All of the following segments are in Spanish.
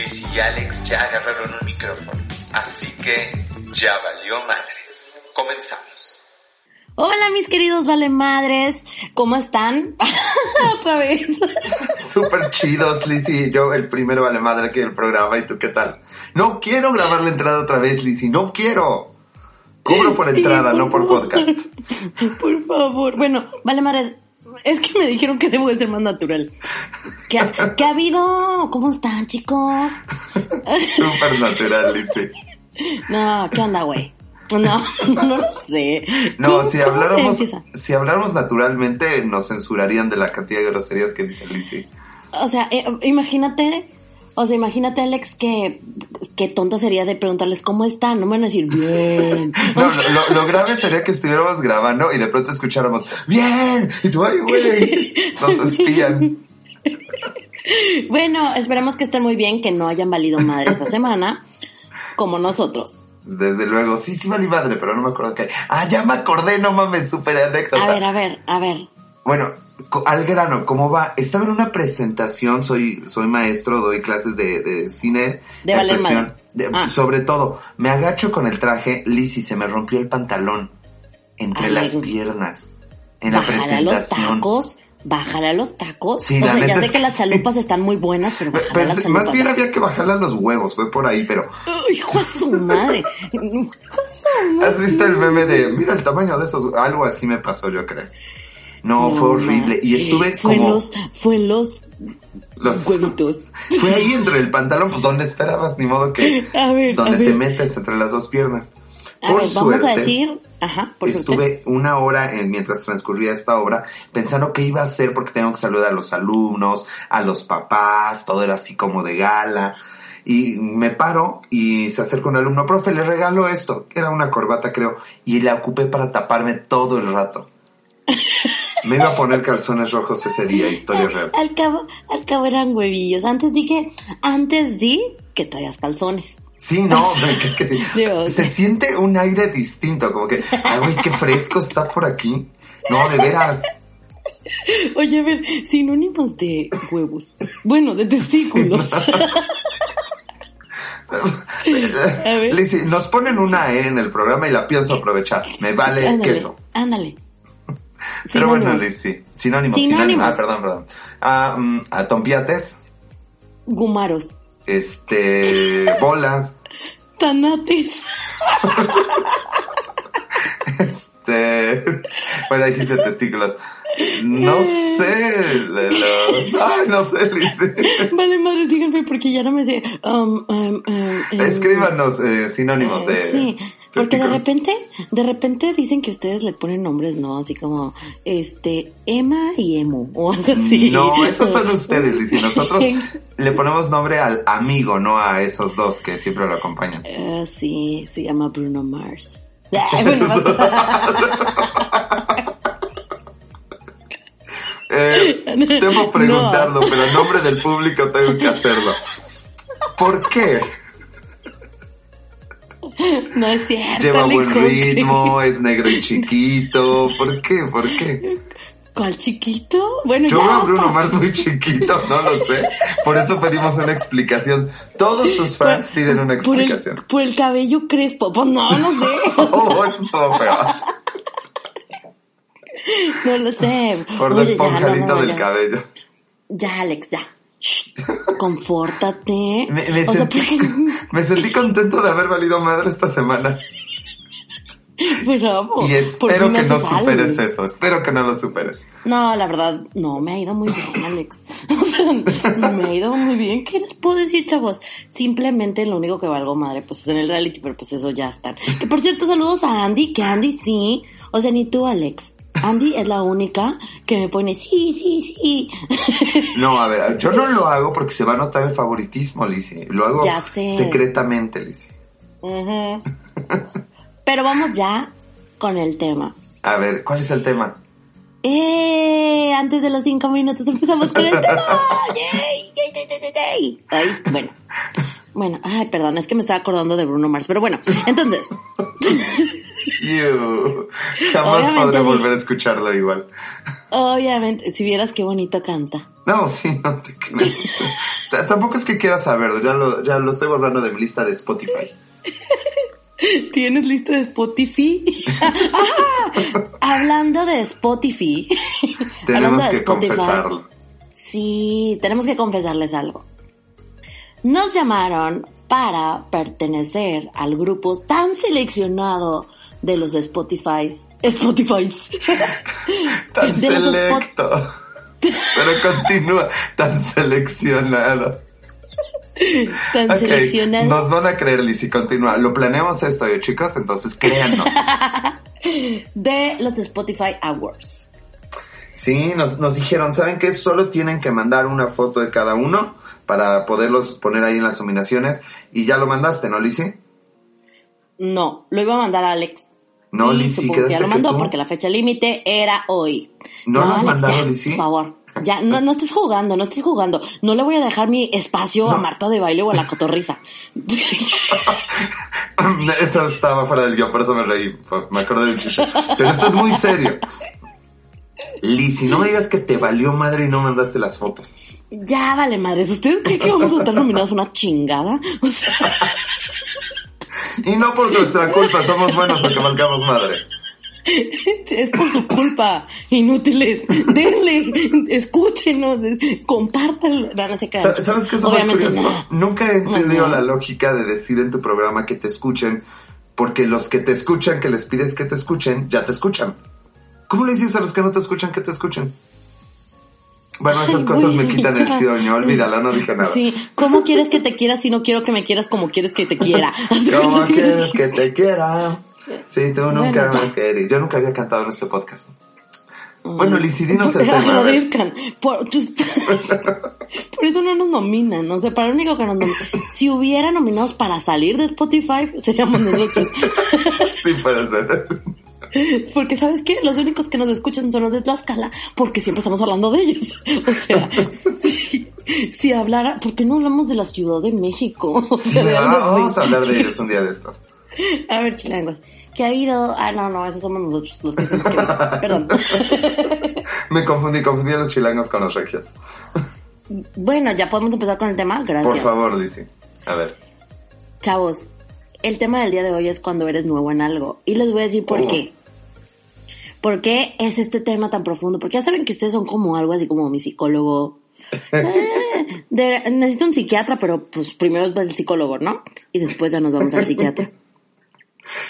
Liz y Alex ya agarraron un micrófono, así que ya valió madres. Comenzamos. Hola mis queridos vale madres, ¿cómo están? Otra vez. Súper chidos, Lizzy. Yo el primero vale madre aquí del programa y tú qué tal. No quiero grabar la entrada otra vez, Lizzy, no quiero. Cubro por Sí, entrada, por no por podcast. Por favor. Bueno, vale madres, es que me dijeron que debo de ser más natural. ¿Qué ha, qué ha habido? ¿Cómo están chicos? Súper natural, Lizzy. No, ¿qué onda, güey? No, no lo sé. No, ¿Cómo- si habláramos, si habláramos naturalmente, nos censurarían de la cantidad de groserías que dice Lizzy. O sea, eh, imagínate, o sea, imagínate, Alex, que qué tonta sería de preguntarles cómo están. No me van a decir bien. No, O sea, lo, lo grave sería que estuviéramos grabando y de pronto escucháramos, ¡bien! Y tú, ¡ay, güey! Nos espían. bueno, esperemos que estén muy bien, que no hayan valido madre esa semana, como nosotros. Desde luego, sí, sí vale madre, pero no me acuerdo qué. Ah, ya me acordé, no mames, súper anécdota. A ver, a ver, a ver. Bueno, al grano, ¿cómo va? Estaba en una presentación, soy, soy maestro, doy clases de, de cine. De valer de- Ah. Sobre todo, me agacho con el traje, Lizzy, se me rompió el pantalón entre Ay, las piernas. En la a los presentación. tacos, bájale a los tacos. Sí, o la sea, ya sé es que que las sí. chalupas están muy buenas, pero las chalupas. más bien había que bajarle a los huevos, fue por ahí, pero hijo de su madre. Hijo de su madre. ¿has visto el meme de, mira el tamaño de esos? Algo así me pasó, yo creo. No, fue horrible. Y estuve fue en como... los, fue en los los- huevitos. Fue ahí entre el pantalón, pues donde esperabas, ni modo que... A ver, donde a te metes entre las dos piernas. A Por ver, vamos a suerte, decir, ajá, por suerte. Estuve una hora en- mientras transcurría esta obra pensando qué iba a hacer porque tengo que saludar a los alumnos, a los papás, todo era así como de gala. Y me paro y se acerca un alumno, profe, le regalo esto, era una corbata creo, y la ocupé para taparme todo el rato. Me iba a poner calzones rojos ese día, historia real. Al cabo, al cabo eran huevillos. Antes di que, antes di que traías calzones. Sí, no, que- que sí. Digo, se siente un aire distinto, como que, ay, güey, qué fresco está por aquí. No, de veras. Oye, a ver, sinónimos de huevos. Bueno, de testículos. A ver. Lizzy, nos ponen una E en el programa y la pienso aprovechar. Me vale ándale, queso. ándale. Pero bueno, Sinónimos. Lizzy. Sinónimos, Sinónimos. sinónimos. Ah, perdón, perdón. Ah, mm, ah, tompiates, Gumaros. este, bolas, Tanates. este, bueno, dijiste testículos. No sé, los, ay, no sé, Lizzy. Vale, madre, díganme porque ya no me sé. Um, um, um, um, Escríbanos eh, sinónimos eh, de Sí, porque de repente, de repente dicen que ustedes le ponen nombres, ¿no? Así como, este, Emma y Emo, o algo así. No, esos son ustedes, Lizzy. Nosotros le ponemos nombre al amigo, no a esos dos que siempre lo acompañan. Ah, sí, se llama Bruno Mars. Eh, debo preguntarlo, No. pero en nombre del público tengo que hacerlo. ¿Por qué? no es cierto. Lleva Alex, buen ritmo, es negro y chiquito. ¿Por qué? ¿Por qué? ¿Cuál chiquito? Bueno, Yo veo a Bruno. Mars muy chiquito, no lo sé. Por eso pedimos una explicación. Todos tus fans piden una por el, explicación. por el cabello crespo. Pues no, no sé. Oh, eso estuvo feo. No lo sé. Por la Oye, ya, no, esponjadita no, del ya. cabello. Ya, Alex, ya. Confórtate. Me, me o sea, sentí, porque... me sentí contento de haber valido madre esta semana. Bravo. Y espero que no superes eso. Espero que no lo superes. No, la verdad, no, me ha ido muy bien, Alex. O sea, me ha ido muy bien. ¿Qué les puedo decir, chavos? Simplemente lo único que valgo madre, pues es en el reality, pero pues eso ya está. Que por cierto, saludos a Andy, que Andy sí. O sea, ni tú, Alex. Andy es la única que me pone sí, sí, sí. No, a ver, yo no lo hago porque se va a notar el favoritismo, Lizzie. Lo hago Ya sé. secretamente, Lizzie. Ujú. Pero vamos ya con el tema. A ver, ¿cuál es el tema? ¡Eh! Antes de los cinco minutos empezamos con el tema. ¡Yay! ¡Yay, yay, yay, yay, yay! Ay, bueno. Bueno, ay, perdón, es que me estaba acordando de Bruno Mars, pero bueno, entonces, Jamás Obviamente podré volver a escucharlo igual. obviamente, si vieras qué bonito canta. No, sí, no te creo. Tampoco es que quiera saberlo, ya lo, ya lo estoy borrando de mi lista de Spotify. ¿Tienes lista de Spotify? Hablando de Spotify. Tenemos de que Spotify, confesarlo. Sí, tenemos que confesarles algo. Nos llamaron para pertenecer al grupo tan seleccionado de los Spotify's. Spotify's. Tan selecto. Pero continúa, tan seleccionado. tan seleccionado. Nos van a creer, Liz, y continúa. Lo planeamos esto, ¿eh, chicos, entonces créanos. de los Spotify Awards. Sí, nos, nos dijeron, ¿saben qué? Solo tienen que mandar una foto de cada uno para poderlos poner ahí en las nominaciones. Y ya lo mandaste, ¿no, Lizzy? No, lo iba a mandar a Alex. No, Lizzy, supongo que ya lo mandó porque la fecha límite era hoy. ¿No lo has Alex, mandado, Lizzy? Por favor. Ya, no, no estés jugando, no estés jugando. No le voy a dejar mi espacio a No. Marta de baile o a la cotorriza. Eso estaba fuera del guion, por eso me reí. Me acordé del chiste. Pero esto es muy serio. Lizzy, no me digas que te valió madre y no mandaste las fotos. ya vale madres. ¿Ustedes creen que vamos a estar nominados a una chingada? O sea, Y no por nuestra culpa, somos buenos aunque valgamos madre. es por tu culpa. Inútiles. Denle, escúchenos, compártanlo. No, no. Sa- ¿Sabes qué es lo más curioso? no. Nunca he entendido la lógica de decir en tu programa que te escuchen, porque los que te escuchan, que les pides que te escuchen, ya te escuchan. ¿Cómo le dices a los que no te escuchan que te escuchen? Bueno, esas cosas me quitan el sueño, olvídala, no dije nada. Sí, ¿cómo quieres que te quiera si no quiero que me quieras como quieres que te quiera? ¿Cómo quieres que te quiera? Sí, tú nunca Bueno, querías. Yo nunca había cantado en este podcast. Bueno, Lizzy, dinos Por- el tema. Agradezcan. Por, tus- por eso no nos nominan. O sea, para lo único que nos nominan. Si hubiera nominados para salir de Spotify, seríamos nosotros. Sí, puede ser. Porque, ¿sabes qué? Los únicos que nos escuchan son los de Tlaxcala, porque siempre estamos hablando de ellos. O sea, si, si hablara, ¿por qué no hablamos de la Ciudad de México? O sea, así. vamos a hablar de ellos un día de estos. A ver, chilangos. ¿Qué ha habido? Ah, no, no, esos somos nosotros los que ver. Perdón. Me confundí, confundí a los chilangos con los regios. Bueno, ya podemos empezar con el tema. Gracias. Por favor, Lizzy. A ver. Chavos, el tema del día de hoy es cuando eres nuevo en algo. Y les voy a decir por Oh. qué. ¿Por qué es este tema tan profundo? Porque ya saben que ustedes son como algo así como mi psicólogo. Eh, de- necesito un psiquiatra, pero pues primero es el psicólogo, ¿no? Y después ya nos vamos al psiquiatra.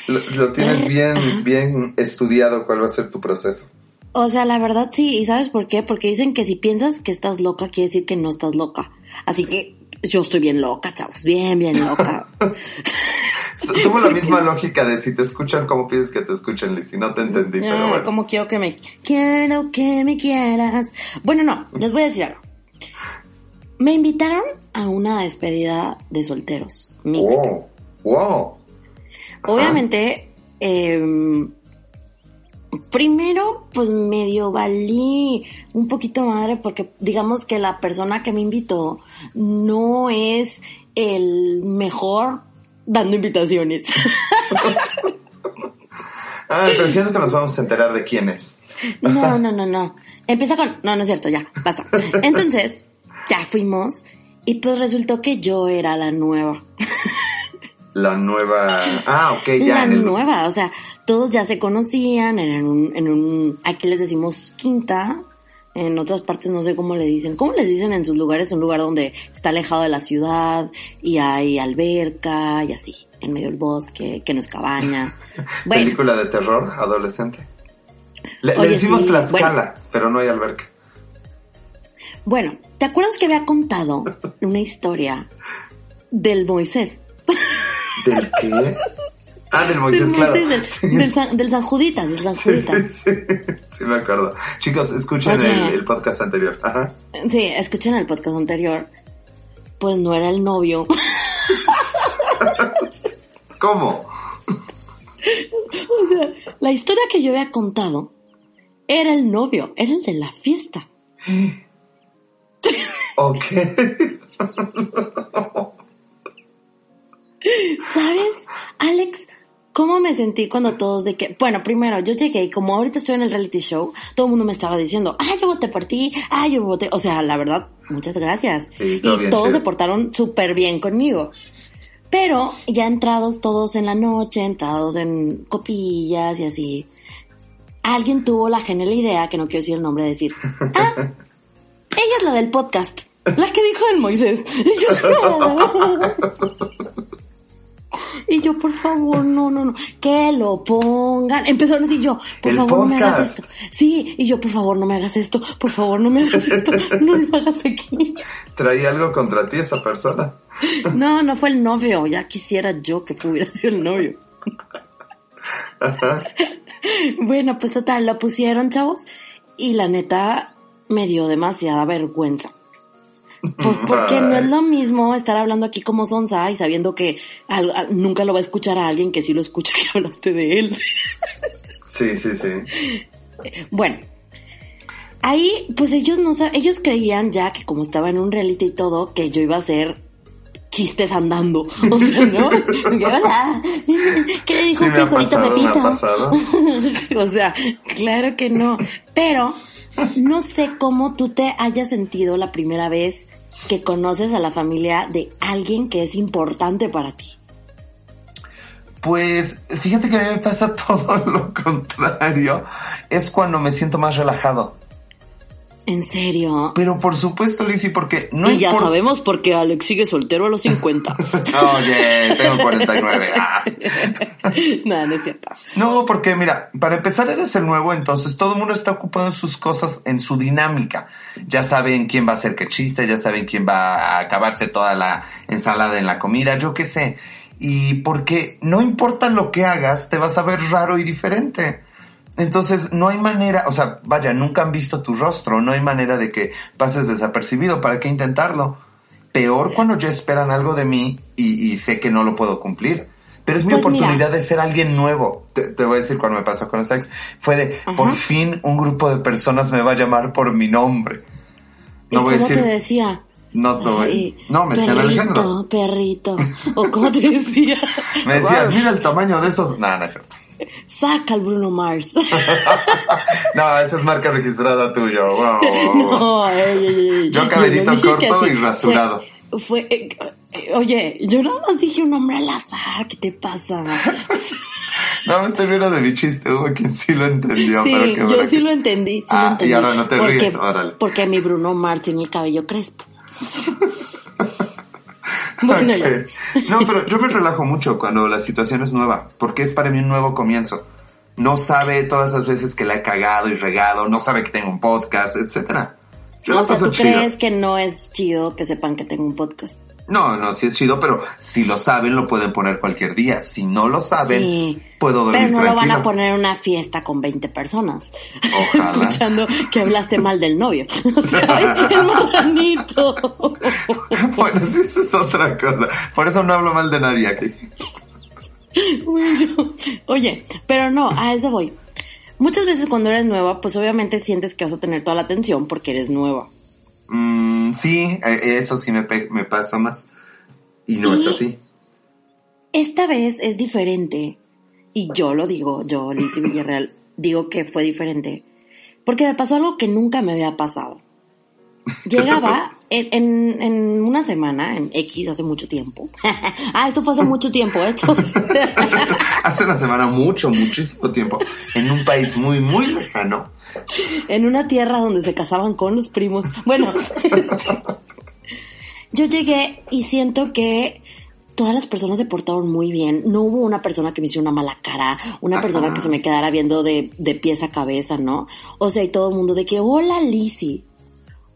Lo, lo tienes bien, bien estudiado cuál va a ser tu proceso. O sea, la verdad sí, ¿y sabes por qué? Porque dicen que si piensas que estás loca, quiere decir que no estás loca. Así que yo estoy bien loca, chavos, bien, bien loca. Tuvo la misma lógica de si te escuchan, ¿cómo pides que te escuchen, Lizzy? No te entendí, pero bueno. como quiero que me quiero que me quieras. Bueno, no, les voy a decir algo. Me invitaron a una despedida de solteros mixta. Wow. Wow. Ajá. Obviamente, em, primero, pues medio valí un poquito madre porque digamos que la persona que me invitó no es el mejor dando invitaciones. Ah, pero siento que nos vamos a enterar de quién es. No, no, no, no. Empieza con... No, no es cierto, ya, basta. Entonces, ya fuimos y pues resultó que yo era la nueva. La nueva. Ah, ok, ya. la en el- nueva, o sea, todos ya se conocían en un, en un... Aquí les decimos quinta, en otras partes no sé cómo le dicen. ¿Cómo les dicen en sus lugares? Un lugar donde está alejado de la ciudad y hay alberca y así, en medio del bosque, que no es cabaña. Bueno, Película de terror adolescente. Le, decimos sí, Tlaxcala, pero no hay alberca. Bueno, ¿te acuerdas que había contado una historia del Moisés? ¿Del qué? Ah, del Moisés, del claro. Del, Sí. del San, del San Juditas, del San Sí, sí, sí. Sí, me acuerdo. Chicos, escuchen Oye. el, el podcast anterior. Ajá. Sí, escuchen el podcast anterior. Pues no era el novio. ¿Cómo? o sea, la historia que yo había contado era el novio, era el de la fiesta. Ok. ¿Sabes, Alex, cómo me sentí cuando todos de que, bueno, primero yo llegué y como ahorita estoy en el reality show, todo el mundo me estaba diciendo, ah, yo voté por ti, ah, yo voté, o sea, la verdad, muchas gracias. Sí, y todos se portaron súper bien conmigo. Pero ya entrados todos en la noche, entrados en copillas y así, alguien tuvo la genial idea, que no quiero decir el nombre, de decir, ah, ella es la del podcast, la que dijo el Moisés. Y yo, no. Y yo, por favor, no, no, no, que lo pongan. Empezaron a decir yo, por El favor, no me hagas esto. Sí, y yo, por favor, no me hagas esto, por favor, no me hagas esto, no lo hagas aquí. ¿Traía algo contra ti esa persona? No, no fue el novio, ya quisiera yo que hubiera sido el novio. Bueno, pues total, lo pusieron, chavos, y la neta me dio demasiada vergüenza. Pues porque no es lo mismo estar hablando aquí como sonsa y sabiendo que al- al- nunca lo va a escuchar a alguien que sí lo escucha que hablaste de él. Sí, sí, sí. Bueno, ahí pues ellos no sab- ellos creían ya que como estaba en un reality y todo, que yo iba a hacer chistes andando. O sea, ¿no? Hola, ¿qué le dijo Sí, frijolito Pepito? o sea, claro que no. Pero no sé cómo tú te hayas sentido la primera vez que conoces a la familia de alguien que es importante para ti. Pues fíjate que a mí me pasa todo lo contrario. Es cuando me siento más relajado. En serio. Pero por supuesto, Lizzy, porque no y ya sabemos por qué Alex sigue soltero a los 50. Oye, tengo 49. Ah. no, no es cierto. No, porque mira, para empezar eres el nuevo, entonces todo el mundo está ocupado en sus cosas, en su dinámica. Ya saben quién va a hacer qué chiste, ya saben quién va a acabarse toda la ensalada en la comida, yo qué sé. Y porque no importa lo que hagas, te vas a ver raro y diferente. Entonces, no hay manera, o sea, vaya, nunca han visto tu rostro, no hay manera de que pases desapercibido, ¿para qué intentarlo? Peor cuando ya esperan algo de mí y, y sé que no lo puedo cumplir. Pero es mi Pues mira. oportunidad de ser alguien nuevo. Te, te voy a decir cuando me pasó con esta ex. Fue de, Ajá. por fin un grupo de personas me va a llamar por mi nombre. ¿Y No voy a cómo decir, te decía? no Ay, No, me decían Alejandro. Perrito, perrito. O cómo te decía. Me decían, mira el tamaño de esos. No, no es cierto. Saca al Bruno Mars. No, esa es marca registrada tuya. Wow. No, ey, ey, ey. Yo cabellito corto y rasurado. Fue, fue, eh, eh, oye, yo nada más dije un nombre al azar, ¿qué te pasa? No me estoy riendo de mi chiste, hubo quien sí lo entendió. sí, pero yo sí que- lo entendí, sí Ah, lo y ahora no te porque, ríes, órale. Porque mi Bruno Mars tiene el cabello crespo. bueno. No, pero yo me relajo mucho cuando la situación es nueva, porque es para mí un nuevo comienzo. No sabe todas las veces que la he cagado y regado, no sabe que tengo un podcast, etcétera. Yo o sea, ¿tú chido. crees que no es chido que sepan que tengo un podcast? No, no, sí es chido, pero si lo saben lo pueden poner cualquier día. Si no lo saben, Sí. puedo dormir Pero no lo van a poner en una fiesta con 20 personas. Ojalá. Escuchando que hablaste mal del novio. O sea, ay, el marranito. bueno, sí, eso es otra cosa. Por eso no hablo mal de nadie aquí. Bueno, oye, pero no, a eso voy. Muchas veces cuando eres nueva, pues obviamente sientes que vas a tener toda la atención porque eres nueva. Mm, sí, eh, eso sí me, me pasa más. Y no es así. Esta vez es diferente. Y yo lo digo, yo, Lizzie Villarreal, digo que fue diferente. Porque me pasó algo que nunca me había pasado. Llegaba en, en, en una semana, en X, hace mucho tiempo. ah, esto fue hace mucho tiempo, ¿eh, chavos? Hace una semana, mucho, muchísimo tiempo, en un país muy, muy lejano. en una tierra donde se casaban con los primos. Bueno, yo llegué y siento que todas las personas se portaron muy bien. No hubo una persona que me hizo una mala cara, una persona que se me quedara viendo de, de pies a cabeza, ¿no? O sea, y todo el mundo de que, hola Lizzy.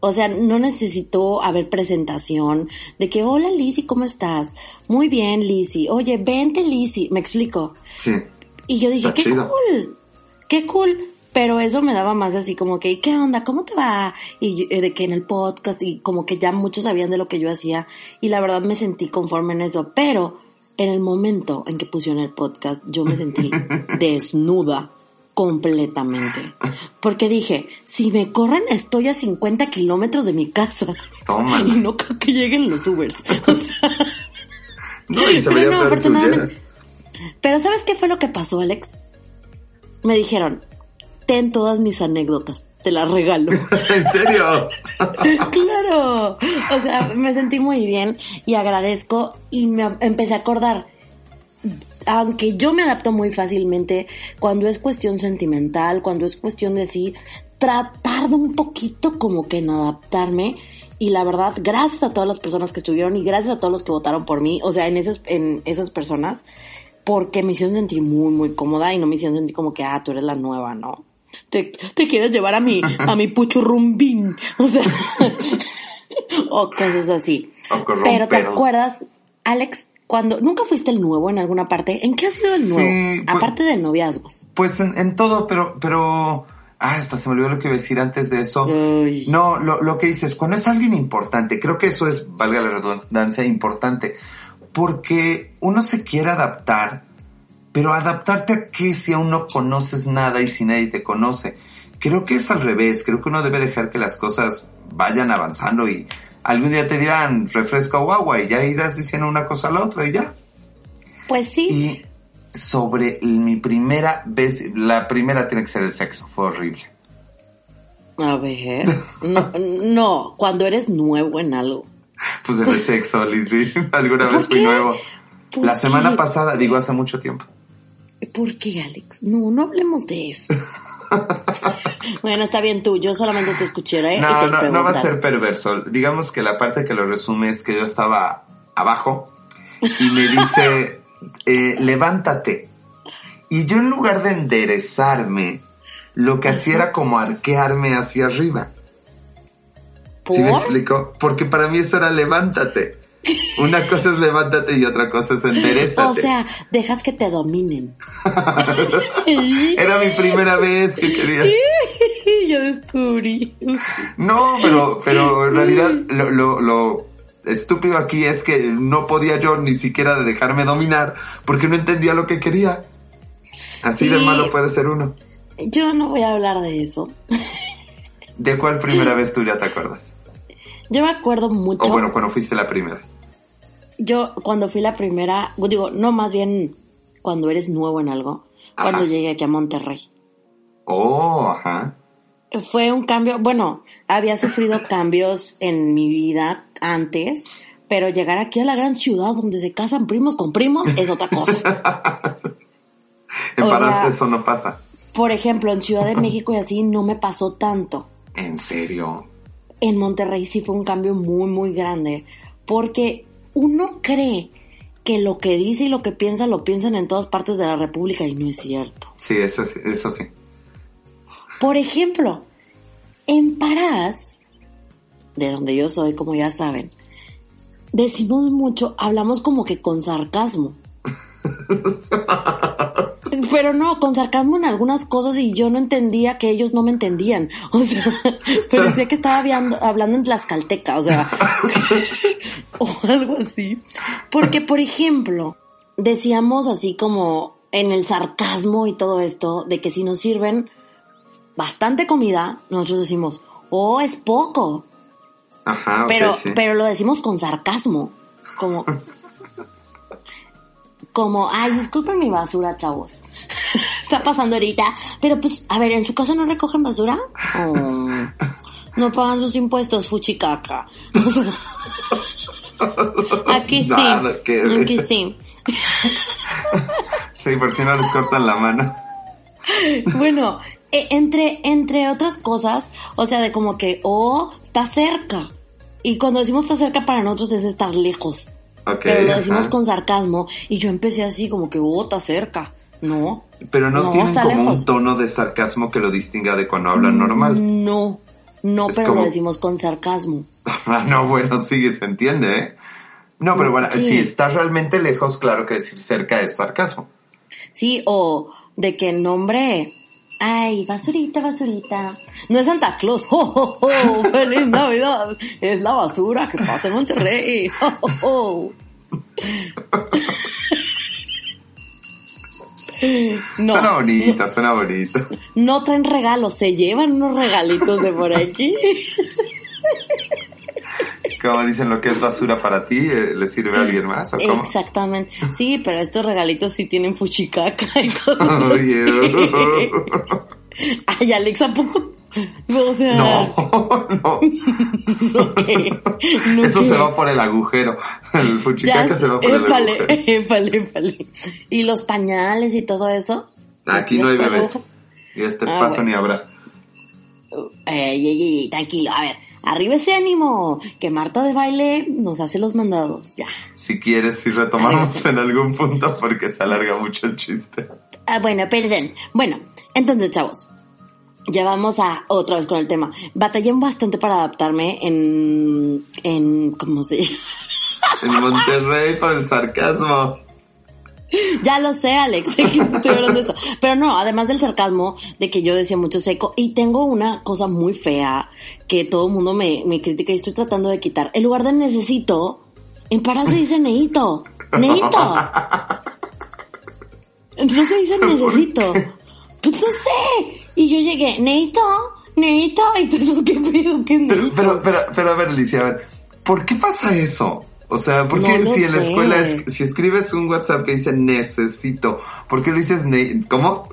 O sea, no necesitó haber presentación de que, hola Lizzy, ¿cómo estás? Muy bien, Lizzy. Oye, vente, Lizzy. ¿Me explico? Sí. Y yo dije, Está qué chido. cool, qué cool. Pero eso me daba más así como que, ¿qué onda? ¿Cómo te va? Y yo- eh, de que en el podcast y como que ya muchos sabían de lo que yo hacía y la verdad me sentí conforme en eso. Pero en el momento en que pusieron el podcast, yo me sentí desnuda completamente. Porque dije, si me corren estoy a 50 kilómetros de mi casa Tómala. y no creo que lleguen los Ubers. O sea, No, y se pero no, afortunadamente. Pero ¿sabes qué fue lo que pasó, Alex? Me dijeron, ten todas mis anécdotas, te las regalo. ¿En serio? claro. O sea, me sentí muy bien y agradezco y me empecé a acordar. Aunque yo me adapto muy fácilmente cuando es cuestión sentimental, cuando es cuestión de sí, tratar de un poquito como que en adaptarme. Y la verdad, gracias a todas las personas que estuvieron y gracias a todos los que votaron por mí, o sea, en esas, en esas personas, porque me hicieron sentir muy, muy cómoda y no me hicieron sentir como que, ah, tú eres la nueva, ¿no? Te, te quieres llevar a mi, a mi puchurrumbín, o sea, o cosas así. Pero te acuerdas, Alex, cuando nunca fuiste el nuevo en alguna parte, ¿en qué ha sido el nuevo? Sí, pues- Aparte de noviazgos. Pues en, en todo, pero, pero, ah, hasta se me olvidó lo que iba a decir antes de eso. No, lo, lo que dices, cuando es alguien importante, creo que eso es, valga la redundancia, importante, porque uno se quiere adaptar, pero adaptarte a qué si aún no conoces nada y si nadie te conoce. Creo que es al revés, creo que uno debe dejar que las cosas vayan avanzando y algún día te dirán refresca o agua y ya irás diciendo una cosa a la otra y ya. Pues sí. Y sobre mi primera vez, la primera tiene que ser el sexo, fue horrible. A ver. No, no, cuando eres nuevo en algo. Pues en el sexo, Lizzy, alguna ¿Por vez fui qué? nuevo. ¿Por La semana qué? pasada, digo hace mucho tiempo. ¿Por qué, Alex? No, no hablemos de eso. bueno, está bien tú, yo solamente te escucharé. y No, no, no va a ser perverso. Digamos que la parte que lo resume es que yo estaba abajo y me dice, eh, levántate. Y yo en lugar de enderezarme, lo que hacía era como arquearme hacia arriba. ¿Sí me ¿Por? explico? Porque para mí eso era levántate. Una cosa es levántate y otra cosa es enderezate. O sea, dejas que te dominen. Era mi primera vez que quería. Yo descubrí. No, pero, pero en realidad lo, lo, lo estúpido aquí es que no podía yo ni siquiera dejarme dominar porque no entendía lo que quería. Así de malo puede ser uno. Yo no voy a hablar de eso. ¿De cuál primera vez tú ya te acuerdas? Yo me acuerdo mucho. O bueno, cuando fuiste la primera. Yo cuando fui la primera, digo, no, más bien cuando eres nuevo en algo, cuando llegué aquí a Monterrey. Oh, ajá. Fue un cambio, bueno, había sufrido cambios en mi vida antes, pero llegar aquí a la gran ciudad donde se casan primos con primos es otra cosa. En Parás eso no pasa. Por ejemplo, en Ciudad de México y así no me pasó tanto. En serio. En Monterrey sí fue un cambio muy, muy grande, porque uno cree que lo que dice y lo que piensa lo piensan en todas partes de la República y no es cierto. Sí, eso sí, eso sí. Por ejemplo, en Parás, de donde yo soy, como ya saben, decimos mucho, hablamos como que con sarcasmo. Pero no, con sarcasmo en algunas cosas y yo no entendía que ellos no me entendían. O sea, parecía que estaba hablando, hablando en tlaxcalteca, o sea, o algo así. Porque, por ejemplo, decíamos así como en el sarcasmo y todo esto, de que si nos sirven bastante comida, nosotros decimos, oh, es poco. Ajá, Pero, sí. pero lo decimos con sarcasmo. Como, como, ay, disculpen mi basura, chavos. Está pasando ahorita. Pero pues, a ver, ¿en su casa no recogen basura? Oh, no pagan sus impuestos, fuchicaca. Aquí sí. Aquí sí. Sí, por si no les cortan la mano. Bueno, e- entre, entre otras cosas, o sea, de como que, oh, está cerca. Y cuando decimos está cerca para nosotros es estar lejos. Pero lo decimos ajá. con sarcasmo. Y yo empecé así como que, oh, está cerca. No. Pero no, No, tienen como lejos. un tono de sarcasmo que lo distinga de cuando hablan normal. No. No, Es pero como- lo decimos con sarcasmo. Ah, no, bueno, sí, se entiende, ¿eh? No, pero bueno, Sí. si estás realmente lejos, claro que decir cerca es sarcasmo. Sí, o de que el nombre. Ay, basurita, basurita. No es Santa Claus. ¡Oh, oh, oh! ¡Feliz Navidad! Es la basura que pasa en Monterrey. ¡Oh, oh, oh! No, suena bonito, suena bonito. no traen regalos, se llevan unos regalitos de por aquí. Como dicen, lo que es basura para ti, eh, ¿le sirve a alguien más? ¿o cómo? Exactamente. Sí, pero estos regalitos sí tienen fuchicaca y cosas así. Ay, Alex, ¿a poco? O sea, no, no. no Eso se va por el agujero. El Ya fuchicaca se va por el agujero. épale, épale. Y los pañales y todo eso. Aquí no hay bebés. Y este Ah, paso bueno. ni habrá. Ey, ey, ey, tranquilo. A ver, arriba ese ánimo. Que Marta de baile nos hace los mandados. Ya. Si quieres, si retomamos en algún punto porque se alarga mucho el chiste. Ah, bueno, perdón. Bueno, entonces, chavos. Ya vamos a otra vez con el tema. Batallé bastante para adaptarme en. en. ¿Cómo se llama? En Monterrey por el sarcasmo. Ya lo sé, Alex, que estoy hablando de eso. Pero no, además del sarcasmo, de que yo decía mucho seco, y tengo una cosa muy fea que todo el mundo me, me critica y estoy tratando de quitar. En lugar de necesito, en para se dice neito. Neito. No se dice necesito. Pues no sé. Y yo llegué, neito, neito, y todos, ¿qué pedo? ¿Qué Pero, neito? pero, pero, pero a ver, Alicia, a ver, ¿por qué pasa eso? O sea, ¿por qué No si en la sé. escuela, es- si escribes un WhatsApp que dice necesito, ¿por qué lo dices ne ¿Cómo?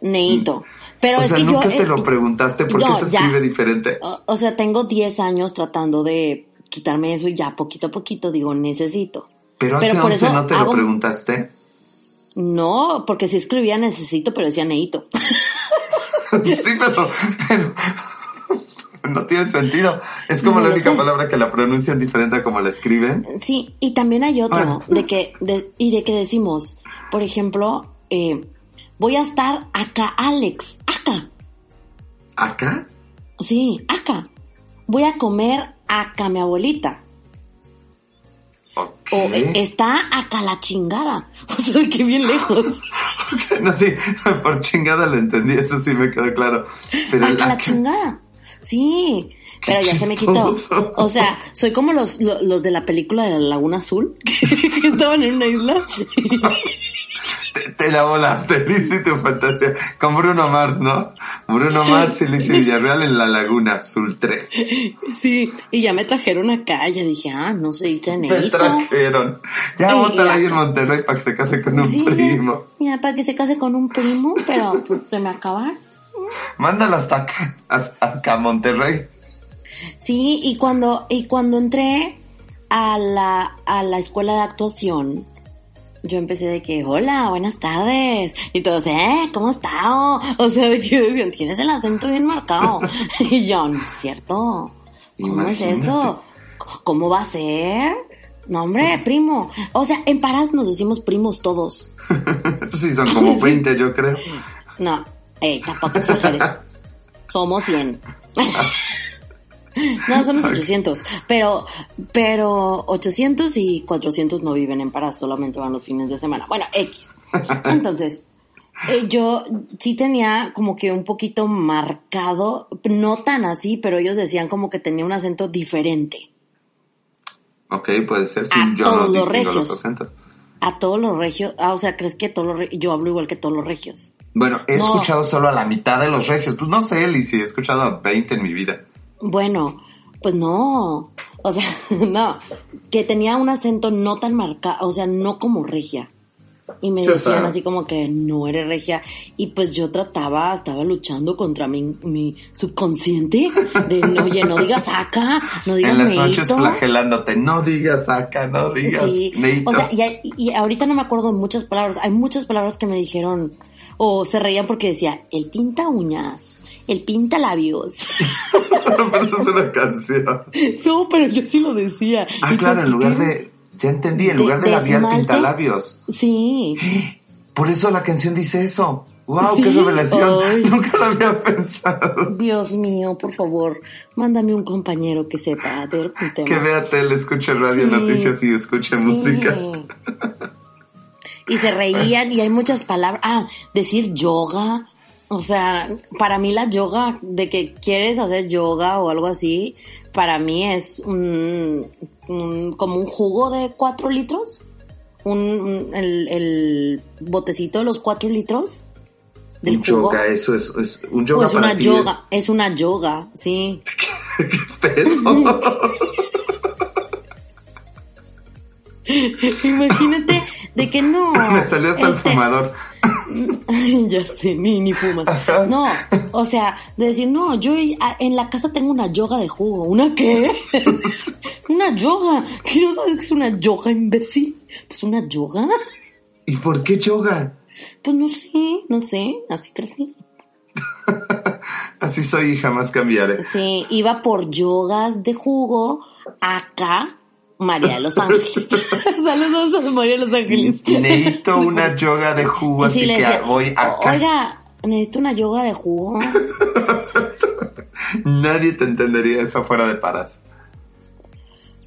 Neito. Pero o es sea, que nunca yo. te eh, lo preguntaste, ¿por no, qué se ya. escribe diferente? O, o sea, tengo 10 años tratando de quitarme eso y ya poquito a poquito digo, necesito. Pero hace pero por 11 eso no te lo preguntaste. No, porque si escribía necesito, pero decía neito. sí, pero, pero no tiene sentido. Es como No la única sé. palabra que la pronuncian diferente a como la escriben. Sí, y también hay otro, Bueno. de que, de, y de que decimos, por ejemplo, eh, voy a estar acá, Alex, acá. ¿Acá? Sí, acá. Voy a comer acá mi abuelita. O eh, está acá la chingada. O sea, que bien lejos. No, sí, por chingada lo entendí, eso sí me quedó claro. Pero Acá la chingada. Sí, pero ya se me quitó. O sea, soy como los, lo- los, de la película de la Laguna Azul, que estaban en una isla. Te, te la volaste, Liz y tu fantasía. Con Bruno Mars, ¿no? Bruno Mars y Liz Villarreal en la Laguna Azul 3. Sí, y ya me trajeron acá, ya dije, ah, no se dice Me neito. trajeron. Ya bótala ahí en. Monterrey para que se case con un Sí, primo. Ya, para que se case con un primo, pero pues, se me acabar. Mándala hasta acá, hasta acá Monterrey. Sí, y cuando, y cuando entré a la, a la escuela de actuación, yo empecé de que, hola, buenas tardes. Y todos, eh, ¿cómo está? O sea, de que decían, tienes el acento bien marcado. y yo, no es cierto. ¿Cómo es eso? ¿Cómo va a ser? No, hombre, primo. O sea, en Parás nos decimos primos todos. Sí, son como 20, yo creo. No, ey, tampoco exageres. Somos 100. No, somos 800. Pero, pero 800 y 400 no viven en Parás, solamente van los fines de semana. Bueno, X. Entonces, eh, yo sí tenía como que un poquito marcado, no tan así, pero ellos decían como que tenía un acento diferente. Ok, puede ser. Sí, A yo todos no los distingo los regios. acentos. A todos los regios, ah, o sea, ¿crees que todos los re- yo hablo igual que todos los regios? Bueno, he No. escuchado solo a la mitad de los regios. Pues no sé, Liz, he escuchado a 20 en mi vida. Bueno, pues no. O sea, no. Que tenía un acento no tan marcado, o sea, no como regia. Y me Sí, decían así como que no eres regia. Y pues yo trataba, estaba luchando contra mi, mi subconsciente de, no, oye, no digas acá, no digas En las neito. noches flagelándote. No digas acá, no digas Sí, neito. o sea, y, y ahorita no me acuerdo de muchas palabras. Hay muchas palabras que me dijeron, o se reían porque decía, el pinta uñas, el pinta labios. Pero eso es una canción. no, pero yo sí lo decía. Ah, claro, en lugar de... Ya entendí, en lugar de, de labial esmalte. pintalabios. Sí. Por eso la canción dice eso. ¡Wow! ¡Qué Sí, revelación! ay. Nunca lo había pensado. Dios mío, por favor, mándame un compañero que sepa de un tema. Que vea tele, escuche radio, Sí. noticias y escuche Sí. música. Y se reían y hay muchas palabras. Ah, decir yoga. O sea, para mí la yoga, de que quieres hacer yoga o algo así, para mí es un, un- como un jugo de cuatro litros. Un, un- el, el botecito de los cuatro litros del Un jugo. yoga, eso es, es un yoga es para una ti yoga, es una yoga, sí. es- ¿Qué pedo? Imagínate de que no. Me salió hasta el este, fumador. ya sé, ni, ni fumas. No, o sea, de decir, no, yo en la casa tengo una yoga de jugo. ¿Una qué? una yoga. ¿Qué no sabes que es una yoga, imbécil? Pues una yoga. ¿Y por qué yoga? Pues no sé, no sé, así crecí. Así soy y jamás cambiaré. Sí, iba por yogas de jugo acá, María de los Ángeles. Saludos a María de los Ángeles. Necesito una yoga de jugo, Sí, así que decía, voy acá. Oiga, necesito una yoga de jugo. Nadie te entendería eso fuera de paras.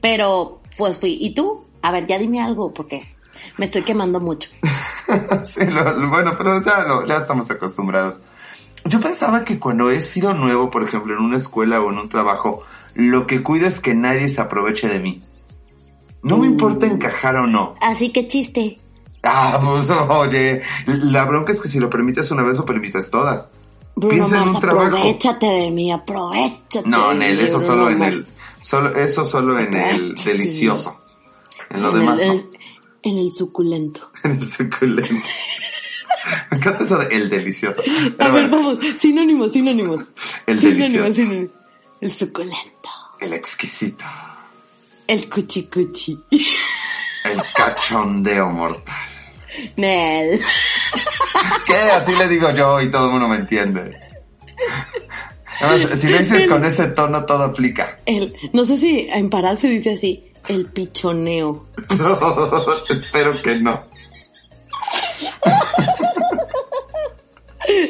Pero, pues fui. ¿Y tú? A ver, ya dime algo, porque me estoy quemando mucho. Sí, lo- lo- bueno, pero ya, lo- ya estamos acostumbrados. Yo pensaba que cuando he sido nuevo, por ejemplo, en una escuela o en un trabajo, lo que cuido es que nadie se aproveche de mí. No me importa encajar o no. Así que chiste. Ah, pues oye, la bronca es que si lo permites una vez, lo permites todas. Bruno Piensa en un trabajo. aprovechate de mí, aprovechate. No, de Nel, mí, eso solo en el, solo, eso solo en el delicioso. En lo En demás el, no. el- en el suculento. En el suculento. Me encanta eso de el delicioso. A ver, bueno, vamos, sinónimos, sinónimos. El sinónimos, delicioso. sinónimos. El suculento. el exquisito. El cuchi cuchi. El cachondeo mortal. Nel. ¿Qué? Así le digo yo y todo el mundo me entiende. Además, si lo dices con ese tono, todo aplica. El, no sé si en Pará se dice así, el pichoneo. No, espero que no.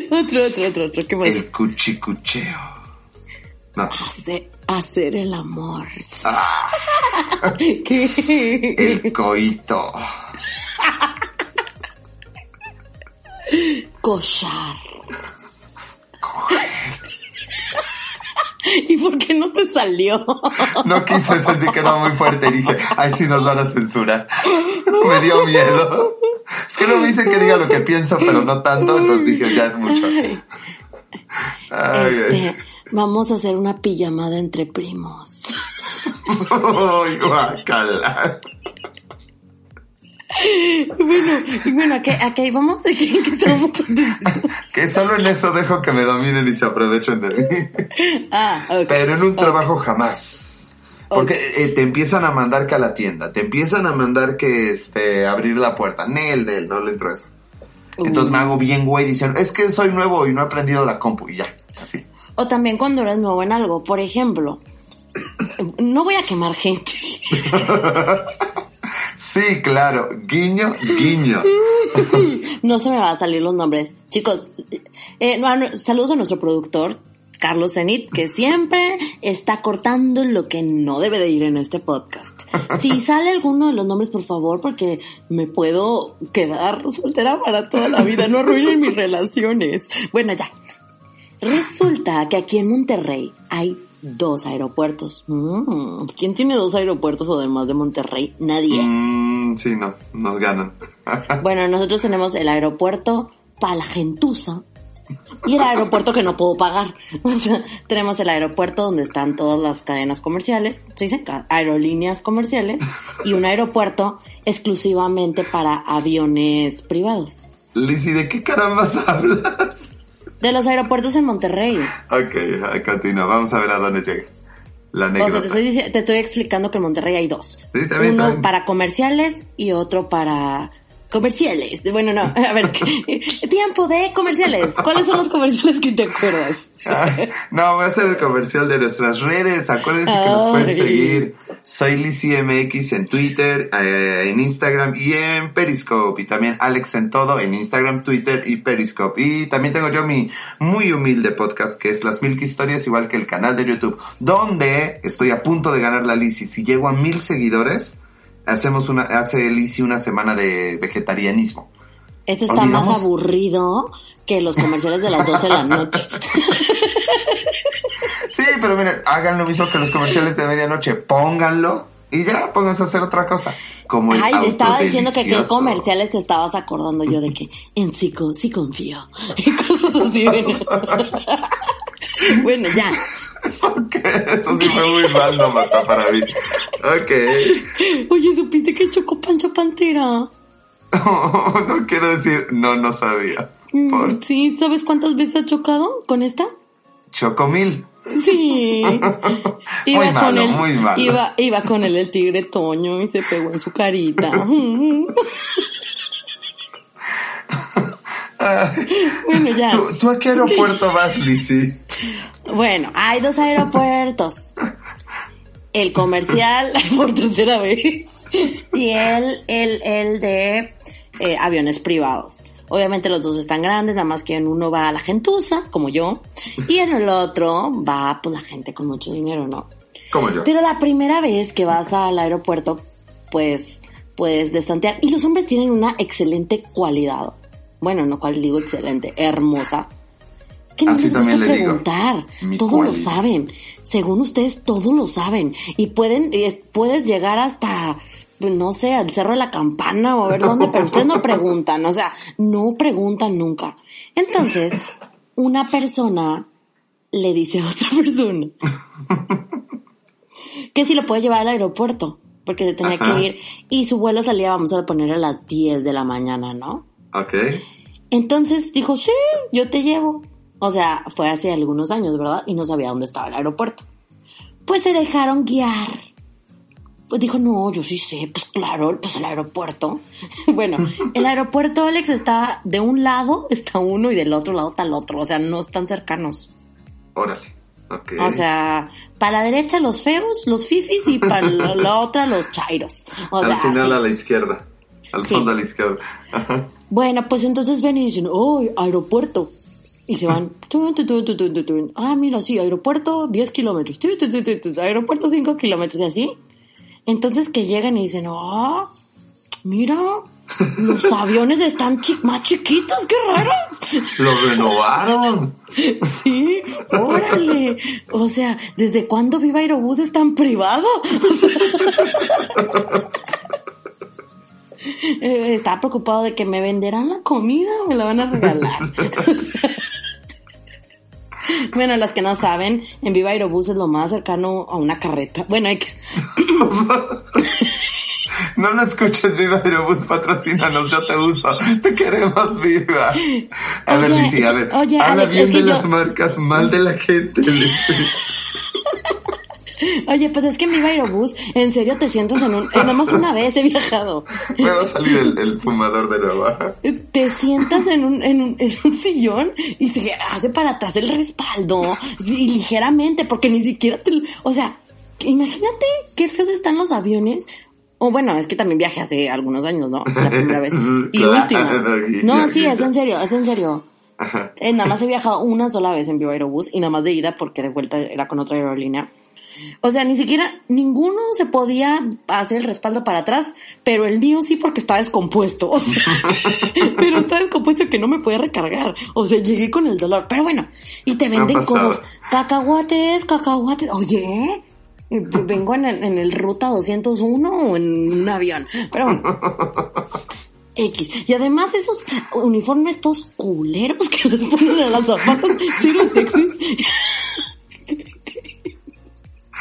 Otro, otro, otro, otro. ¿Qué más? El cuchicucheo. No. Hacer, hacer el amor. Ah, ¿Qué? el coito. Cochar. ¿Y por qué no te salió? No quise sentir que era muy fuerte y dije, ay, si nos van a censurar. Me dio miedo. Es que no me dicen que diga lo que pienso, pero no tanto, entonces dije, ya es mucho. Ay, este, vamos a hacer una pijamada entre primos. ay. Guacala. Bueno, y bueno, ¿a qué, a qué vamos? ¿De qué, qué estamos Que solo en eso dejo que me dominen y se aprovechen de mí. Ah, ok. Pero en un trabajo jamás. Porque eh, te empiezan a mandar que a la tienda, te empiezan a mandar que este abrir la puerta. Nel, Nel, no le entro a eso. Entonces me hago bien güey diciendo, es que soy nuevo y no he aprendido la compu y ya, así. O también cuando eres nuevo en algo. Por ejemplo, no voy a quemar gente. Sí, claro, guiño, guiño. No se me va a salir los nombres. Chicos, eh, saludos a nuestro productor, Carlos Zenit, que siempre está cortando lo que no debe de ir en este podcast. Si sale alguno de los nombres, por favor, porque me puedo quedar soltera para toda la vida. No arruinen mis relaciones. Bueno, ya. Resulta que aquí en Monterrey hay dos aeropuertos. Mm, ¿Quién tiene dos aeropuertos además de Monterrey? Nadie. Mm, sí, no, nos ganan. Bueno, nosotros tenemos el aeropuerto para la gentuza y el aeropuerto que no puedo pagar. O sea, tenemos el aeropuerto donde están todas las cadenas comerciales, se dicen aerolíneas comerciales, y un aeropuerto exclusivamente para aviones privados. Lizzy, ¿de qué carambas hablas? De los aeropuertos en Monterrey. Ok, continúa, vamos a ver a dónde llega. La O sea, anécdota. te estoy, te estoy explicando que en Monterrey hay dos. Sí, Uno para comerciales y otro para comerciales. Bueno, no, a ver, ¿qué- tiempo de comerciales. ¿Cuáles son los comerciales que te acuerdas? Ay, no, voy a hacer el comercial de nuestras redes. Acuérdense que nos pueden seguir. Soy Lizzy MX en Twitter, eh, en Instagram y en Periscope. Y también Alex en todo en Instagram, Twitter y Periscope. Y también tengo yo mi muy humilde podcast que es Las Milk Historias, igual que el canal de YouTube, donde estoy a punto de ganar la Lizzy. Si llego a mil seguidores, hacemos una, hace Lizzy una semana de vegetarianismo. Esto está más aburrido que los comerciales de las 12 de la noche. Sí, pero miren, hagan lo mismo que los comerciales de medianoche, pónganlo y ya, pónganse a hacer otra cosa. Como el Ay, te estaba diciendo que qué comerciales te estabas acordando yo de que en psico sí confío. Y cosas así. bueno, ya. ¿Eso qué? Eso sí fue muy random hasta para mí. Ok. Oye, ¿supiste que chocó Pancho Pantera? no quiero decir, no, no sabía. Mm, Por Sí, ¿sabes cuántas veces ha chocado con esta? Chocomil. Sí. Muy malo, muy malo. Iba, iba con él el tigre Toño y se pegó en su carita. bueno, ya. ¿Tú, tú a qué aeropuerto vas, Lizzy? Bueno, hay dos aeropuertos. El comercial por tercera vez y el, el, el de eh, aviones privados. Obviamente los dos están grandes, nada más que en uno va la gentuza, como yo, y en el otro va pues la gente con mucho dinero, ¿no? Como yo. Pero la primera vez que vas al aeropuerto, pues puedes destantear. Y los hombres tienen una excelente cualidad. Bueno, no cual digo excelente, hermosa. Que no Así les gusta preguntar. Todo lo saben. Según ustedes, todo lo saben. Y pueden, puedes llegar hasta, pues, no sé, al Cerro de la Campana o a ver dónde, pero ustedes no preguntan. O sea, no preguntan nunca. Entonces, una persona le dice a otra persona que si lo puede llevar al aeropuerto, porque se tenía Ajá. que ir. Y su vuelo salía, vamos a poner a las 10 de la mañana, ¿no? Ok. Entonces dijo, sí, yo te llevo. O sea, fue hace algunos años, ¿verdad? Y no sabía dónde estaba el aeropuerto. Pues se dejaron guiar. Pues dijo, no, yo sí sé, pues claro, pues el aeropuerto. bueno, el aeropuerto, Alex, está de un lado, está uno y del otro lado está el otro. O sea, no están cercanos. Órale. Ok. O sea, para la derecha los feos, los fifis y para la, la otra los chairos. O Al sea, final a la izquierda. Al Sí. fondo a la izquierda. Bueno, pues entonces ven y dicen, oh, aeropuerto. Y se van, tun, tun, tun, ah, mira, sí, aeropuerto 10 kilómetros, aeropuerto 5 kilómetros, y así. Entonces que llegan y dicen, oh, mira, los aviones están chi- más chiquitos, qué raro. Lo renovaron. Sí, órale. O sea, ¿desde cuándo Viva Aerobús es tan privado? Eh, estaba preocupado de que me venderán la comida me la van a regalar. Bueno, las que no saben, en Viva Aerobús es lo más cercano a una carreta. Bueno, X. No lo escuches, Viva Aerobús, patrocínanos, yo te uso. Te queremos, Viva. A ver, Oye, Lizzy, a ver. oye, habla Alex, bien es que de yo- las marcas, mal de la gente. Oye, pues es que en Viva Aerobús, en serio te sientas en un... eh, nada más una vez he viajado. Me va a salir el, el fumador de nuevo. te sientas en un, en un, en un sillón y se hace para atrás el respaldo y ligeramente porque ni siquiera te, o sea, imagínate qué feos están los aviones. O bueno, es que también viajé hace algunos años, ¿no? La primera vez. Y última. No, sí, es en serio, es en serio. Ajá. Eh, nada más he viajado una sola vez en Viva Aerobús y nada más de ida porque de vuelta era con otra aerolínea. O sea, ni siquiera ninguno se podía hacer el respaldo para atrás, pero el mío sí porque estaba descompuesto. O sea, pero está descompuesto que no me podía recargar. O sea, llegué con el dolor. Pero bueno, y te venden cosas. Cacahuates, cacahuates. Oye, vengo en el, en el ruta 201 o en un avión. Pero bueno. X. Y además esos uniformes todos culeros que les ponen a las zapatas, cero sexys.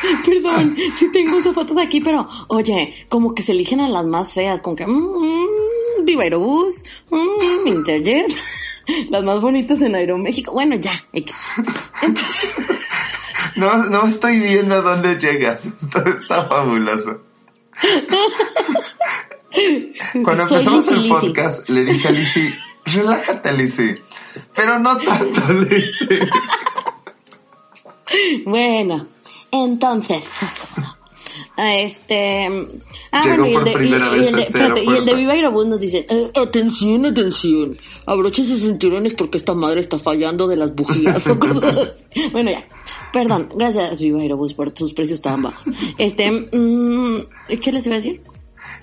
Perdón, sí tengo zapatos aquí, pero oye, como que se eligen a las más feas, como que mmm, Viva Aerobús, mmm, Interjet, las más bonitas en Aeroméxico. Bueno, ya, X. No, no estoy viendo a dónde llegas. Esto está fabuloso. Cuando empezamos el podcast, le dije a Lizzy, relájate, Lizzy. Pero no tanto, Lizzy. Bueno, entonces, este, ah, Llegó bueno, y el de, y- y el de- este espérate, y el de aeropuerto. Viva Aerobús nos dice, eh, atención, atención, abrochen sus cinturones porque esta madre está fallando de las bujías o cosas. Bueno, ya, perdón, gracias Viva Aerobús por sus precios tan bajos. Este, mm, ¿qué les iba a decir?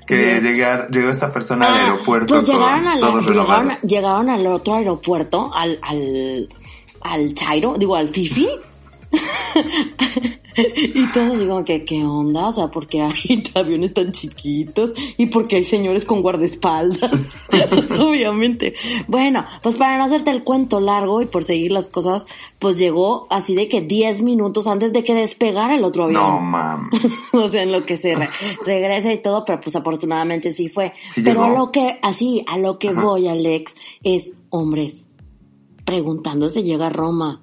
Que Bien. llegar, llegó esta persona al Ah, aeropuerto Pues llegaron, al, todo llegaron al otro aeropuerto, al, al, al Chairo, digo, al Fifi. Y todos digo que, ¿qué onda? O sea, porque hay aviones tan chiquitos y porque hay señores con guardaespaldas. Pues, obviamente. Bueno, pues para no hacerte el cuento largo y por seguir las cosas, pues llegó así de que 10 minutos antes de que despegara el otro avión. No, mam. o sea, en lo que se re- regresa y todo, pero pues afortunadamente sí fue. Sí pero llegó. a lo que, así, a lo que Ajá. voy, Alex, es hombres preguntándose llega a Roma.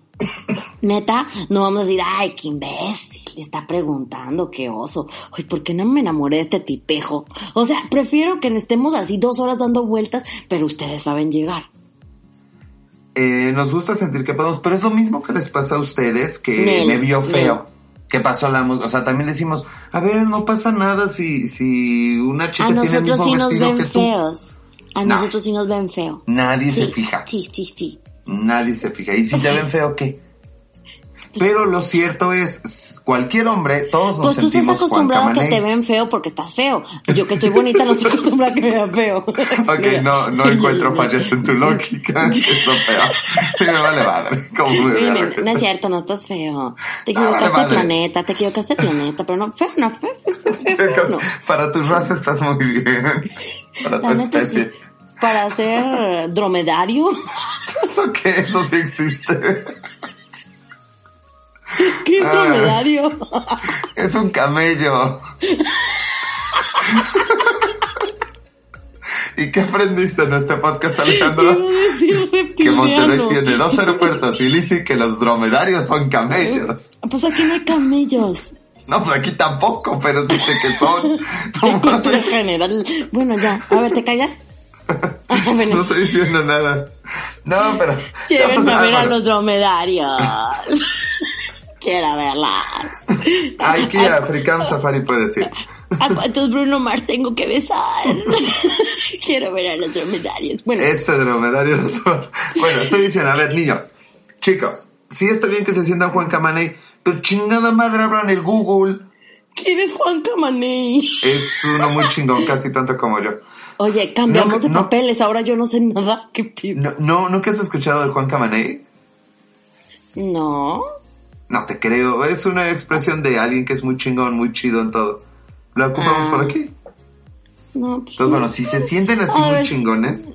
Neta, no vamos a decir, ay, qué imbécil, está preguntando, qué oso. Ay, ¿por qué no me enamoré de este tipejo? O sea, prefiero que estemos así dos horas dando vueltas, pero ustedes saben llegar. Eh, nos gusta sentir que podemos, pero es lo mismo que les pasa a ustedes que Nel, me vio nel. feo. ¿Qué pasó la O sea, también decimos, a ver, no pasa nada si, si una chica A tiene el mismo sí nos vestido ven que tú. feos. A No. nosotros sí nos ven feo. Nadie se fija. Sí, sí, sí. Nadie se fija. Y si te ven feo, ¿qué? Pero lo cierto es, cualquier hombre, todos nos Pues tú estás sentimos Juan acostumbrado a que te ven feo porque estás feo. Yo que estoy bonita no estoy acostumbrada a que me vean feo. Ok, no, no encuentro fallas en tu lógica. Eso peor. Sí, me vale madre. No es cierto, no estás feo. Te Ah, vale, equivocaste de madre. planeta, te equivocaste de planeta, pero no, feo no, feo, feo, feo, feo, feo, no. Para tu raza estás muy bien. Para tu especie. sí. Para ser dromedario, ¿Eso qué? Eso sí existe. ¿qué es Ah. dromedario? Es un camello. ¿Y qué aprendiste en este podcast, Alejandro? decir Que Monterrey tiene dos aeropuertos y Lizzy que los dromedarios son camellos. Pues aquí no hay camellos. No, pues aquí tampoco, pero sí sé que son. No, general. Bueno, ya. A ver, ¿te callas? No estoy diciendo nada. No, pero... A ver a los dromedarios. Quiero verlas. Aquí a African Safari puede decir. ¿A cuántos Bruno Mars tengo que besar? Quiero ver a los dromedarios. Bueno, Este dromedario toma. Bueno, estoy diciendo, a ver, niños, chicos, sí está bien que se sientan Juan Camaney, pero chingada madre abran el Google. ¿Quién es Juan Camaney? Es uno muy chingón, casi tanto como yo. Oye, cambiamos No, de no. papeles, ahora yo no sé nada. ¿Qué pido? No, no, ¿Nunca has escuchado de Juan Camaney? No. No te creo, es una expresión de alguien que es muy chingón, muy chido en todo. Lo ocupamos Ah. por aquí. No, pues. Entonces, bueno, si se sienten así muy chingones,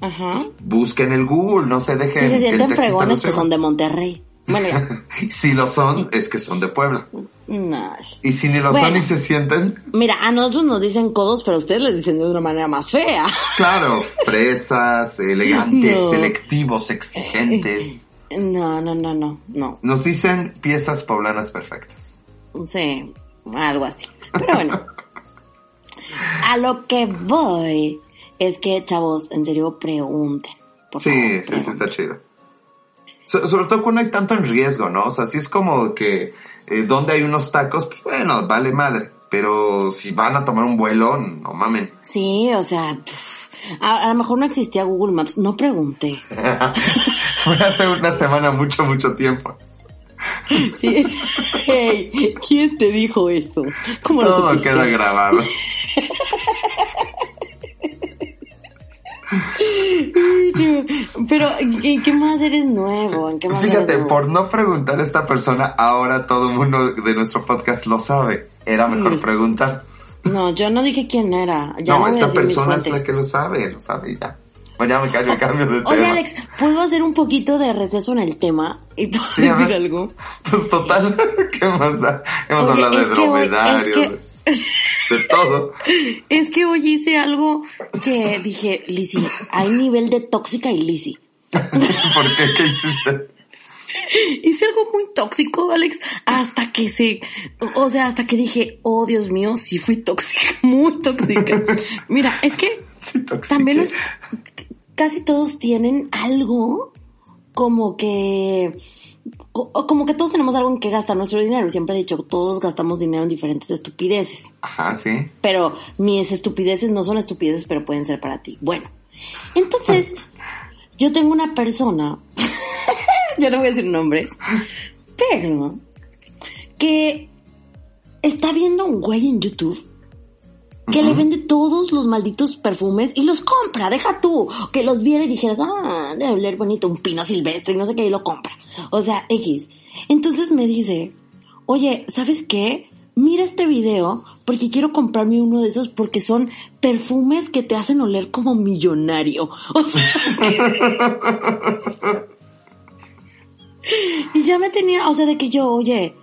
Ajá. busquen el Google, no se dejen Si se sienten fregones, pues son de Monterrey. Bueno. Si lo son, es que son de Puebla. No. Y si ni lo Bueno. son y se sienten, Mira, a nosotros nos dicen codos, pero a ustedes les dicen de una manera más fea. Claro, fresas, elegantes, No. selectivos, exigentes. No, no, no, no, no. Nos dicen piezas poblanas perfectas. Sí, algo así. Pero bueno, a lo que voy es que, chavos, en serio, pregunten. Por Sí, favor, sí, sí, pregunten. está chido. So- sobre todo cuando hay tanto en riesgo, ¿no? O sea, si es como que eh, donde hay unos tacos, pues bueno, vale madre. Pero si van a tomar un vuelo, no mamen. Sí, o sea, a, a lo mejor no existía Google Maps, no pregunté. Fue hace una semana mucho, mucho tiempo. Sí. Hey, ¿quién te dijo eso? ¿Cómo lo Todo queda grabado. Pero, ¿en qué más eres nuevo? ¿En qué más Fíjate, nuevo? por no preguntar a esta persona, ahora todo el mundo de nuestro podcast lo sabe. Era mejor preguntar. No, yo no dije quién era. Ya no, esta persona es la que lo sabe, lo sabe ya. Bueno, ya me y cambio de Oye, tema. Alex, ¿puedo hacer un poquito de receso en el tema? ¿Y puedo Sí, decir algo? Pues total, ¿qué más da? Hemos hablado de es que hoy- dromedarios, es que- de, todo. Es que hoy hice algo que dije, Lizzy, hay nivel de tóxica y Lizzy. ¿Por qué? ¿Qué hiciste? Hice algo muy tóxico, Alex, hasta que se, o sea, hasta que dije, oh Dios mío, sí fui tóxica, muy tóxica. Mira, es que Sí, también los, casi todos tienen algo como que, como que todos tenemos algo en que gastar nuestro dinero. Siempre he dicho, todos gastamos dinero en diferentes estupideces. Ajá, sí. Pero mis estupideces no son estupideces, pero pueden ser para ti. Bueno, entonces, yo tengo una persona, yo no voy a decir nombres, pero que está viendo un güey en YouTube que le vende todos los malditos perfumes y los compra, deja tú, que los viera y dijeras, ah, debe oler bonito, un pino silvestre y no sé qué, y lo compra. O sea, X. Entonces me dice, oye, ¿sabes qué? Mira este video porque quiero comprarme uno de esos porque son perfumes que te hacen oler como millonario. O sea, y ya me tenía, o sea, de que yo, oye,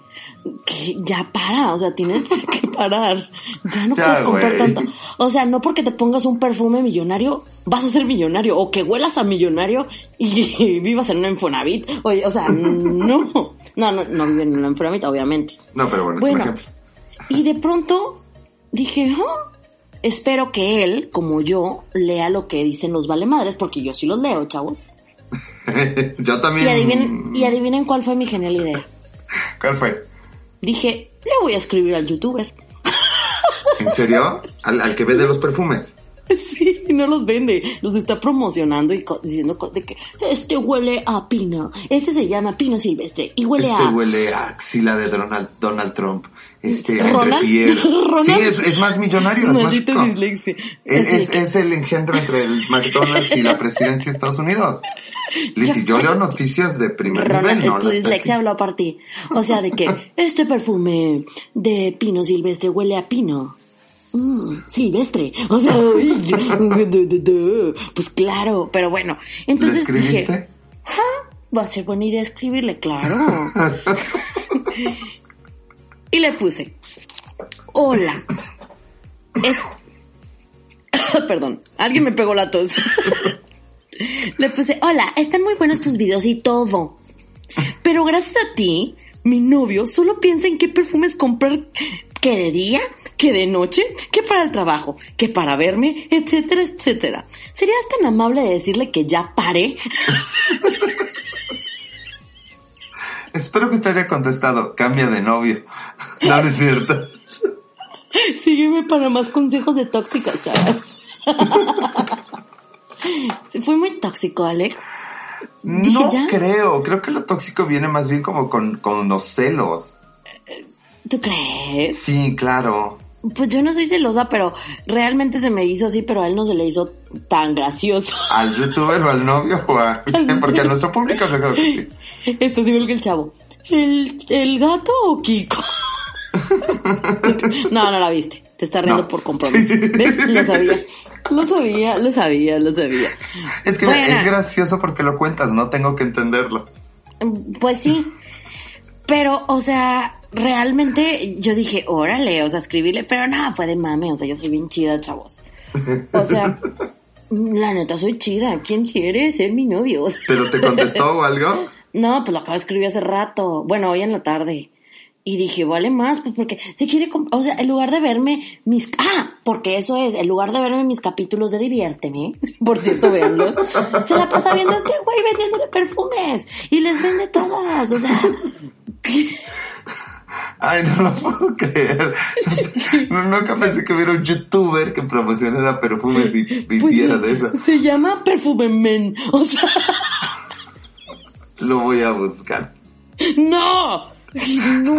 que ya para, o sea, tienes que parar. Ya no Ya, puedes comprar tanto. O sea, no porque te pongas un perfume millonario, vas a ser millonario. O que huelas a millonario y, vivas en un Infonavit. Oye, o sea, no. No, no, no viven en un Infonavit, obviamente. No, pero bueno, es un Bueno, ejemplo. y de pronto dije, "Ah, espero que él, como yo, lea lo que dicen los vale madres, porque yo sí los leo, chavos. Yo también. Y adivinen, y adivinen cuál fue mi genial idea. ¿Cuál fue? Dije, le voy a escribir al youtuber. ¿En serio? ¿Al, al que vende los perfumes? Sí, no los vende, los está promocionando y co- diciendo co- de que este huele a pino, este se llama pino silvestre y huele Este a... huele a axila de Donald, Donald Trump. Este, a ¿Ronald? ¿Ronald? Sí, es, es más millonario, es más. Es, es- es el engendro entre el McDonald's y la presidencia de Estados Unidos. Lizzy, yo leo noticias de primer Ronald, nivel, ¿no? tu dislexia aquí. habló por ti. O sea, de que este perfume de pino silvestre huele a pino. Mm, silvestre. O sea, pues claro, pero bueno. ¿Le Entonces dije, escribiste? va a ser buena idea escribirle, claro. y le puse, hola. Es- Perdón, alguien me pegó la tos. Le puse, hola, están muy buenos tus videos y todo. Pero gracias a ti, mi novio solo piensa en qué perfumes comprar que de día, que de noche, que para el trabajo, que para verme, etcétera, etcétera. ¿Serías tan amable de decirle que ya pare? Espero que te haya contestado. Cambia de novio. No, no es cierto. Sígueme para más consejos de tóxicas, chavas. Sí, Fue muy tóxico, Alex. No ¿ya? creo. Creo que lo tóxico viene más bien como con, con los celos. ¿Tú crees? Sí, claro. Pues yo no soy celosa, pero realmente se me hizo así, pero a él no se le hizo tan gracioso. ¿Al youtuber o al novio o a? Porque a nuestro público yo creo que sí. Esto es igual que el chavo. ¿El, el gato o Kiko? No, no la viste. Te está riendo No. por compromiso. Sí, sí. ¿Ves? Lo sabía. Lo sabía, lo sabía, lo sabía. Es que Bueno. es gracioso porque lo cuentas, no tengo que entenderlo. Pues sí. Pero, o sea, realmente yo dije, órale, o sea, escribirle, pero nada, fue de mame, o sea, yo soy bien chida, chavos. O sea, la neta soy chida. ¿Quién quiere ser mi novio? ¿Pero te contestó o algo? No, pues lo acabo de escribir hace rato. Bueno, hoy en la tarde. Y dije, vale más, pues porque si quiere, o sea, en lugar de verme mis, ah, porque eso es, en lugar de verme mis capítulos de Diviérteme, por cierto, véanlo, se la pasa viendo a este güey vendiéndole perfumes y les vende todas, o sea, Ay, no lo puedo creer. No nunca pensé que hubiera un youtuber que promocionara perfumes y pues viviera de eso. se llama Perfume Men, o sea, Lo voy a buscar. no, no.